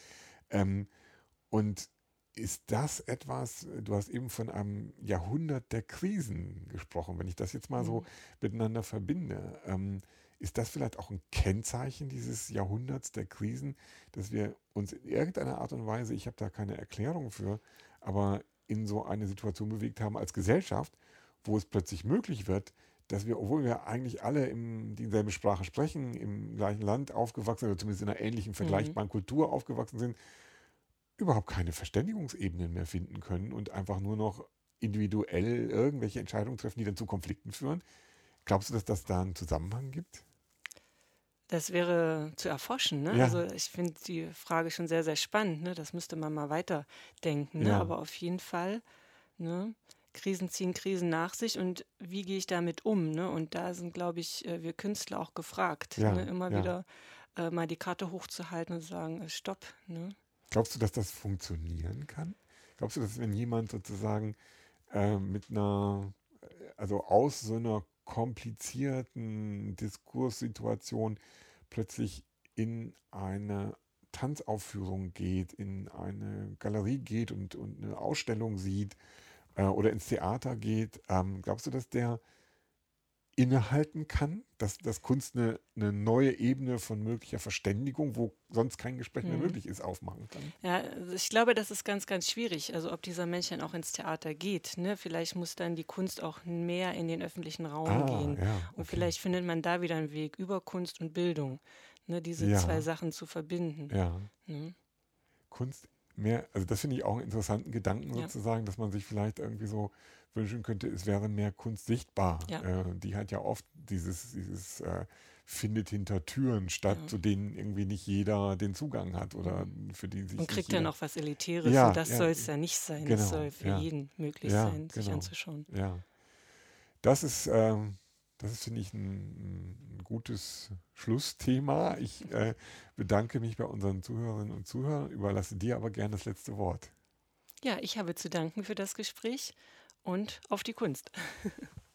Ähm, und ist das etwas, du hast eben von einem Jahrhundert der Krisen gesprochen, wenn ich das jetzt mal mhm. so miteinander verbinde, ähm, ist das vielleicht auch ein Kennzeichen dieses Jahrhunderts der Krisen, dass wir uns in irgendeiner Art und Weise, ich habe da keine Erklärung für, aber in so eine Situation bewegt haben als Gesellschaft, wo es plötzlich möglich wird, dass wir, obwohl wir eigentlich alle im, dieselbe Sprache sprechen, im gleichen Land aufgewachsen sind oder zumindest in einer ähnlichen, mhm. vergleichbaren mhm. Kultur aufgewachsen sind, überhaupt keine Verständigungsebenen mehr finden können und einfach nur noch individuell irgendwelche Entscheidungen treffen, die dann zu Konflikten führen. Glaubst du, dass das da einen Zusammenhang gibt? Das wäre zu erforschen. Ne? Ja. Also ich finde die Frage schon sehr, sehr spannend. Ne? Das müsste man mal weiterdenken. Ne? Ja. Aber auf jeden Fall, ne? Krisen ziehen Krisen nach sich und wie gehe ich damit um? Ne? Und da sind, glaube ich, äh, wir Künstler auch gefragt, ja. ne? immer wieder äh, mal die Karte hochzuhalten und zu sagen, äh, stopp. Glaubst du, dass das funktionieren kann? Glaubst du, dass wenn jemand sozusagen äh, mit einer, also aus so einer komplizierten Diskurssituation plötzlich in eine Tanzaufführung geht, in eine Galerie geht und, und eine Ausstellung sieht äh, oder ins Theater geht, ähm, glaubst du, dass der innehalten kann, dass, dass Kunst eine, eine neue Ebene von möglicher Verständigung, wo sonst kein Gespräch mehr mhm. möglich ist, aufmachen kann. Ja, also ich glaube, das ist ganz, ganz schwierig. Also ob dieser Mensch dann auch ins Theater geht. Ne? Vielleicht muss dann die Kunst auch mehr in den öffentlichen Raum ah, gehen. Ja, okay. Und vielleicht findet man da wieder einen Weg über Kunst und Bildung, ne? diese ja. zwei Sachen zu verbinden. Ja. Ne? Kunst mehr, also das finde ich auch einen interessanten Gedanken ja. sozusagen, dass man sich vielleicht irgendwie so wünschen könnte, es wäre mehr Kunst sichtbar. Ja. Äh, die hat ja oft dieses, dieses äh, findet hinter Türen statt, ja. zu denen irgendwie nicht jeder den Zugang hat oder mhm. für die sich. Und kriegt ja noch was Elitäres ja, und das soll es ja nicht sein. Genau, es soll für jeden möglich sein, sich genau. anzuschauen. Ja. Das ist, ähm, das ist, finde ich, ein, ein, gutes Schlussthema. Ich äh, bedanke mich bei unseren Zuhörerinnen und Zuhörern, überlasse dir aber gerne das letzte Wort. Ja, ich habe zu danken für das Gespräch und auf die Kunst.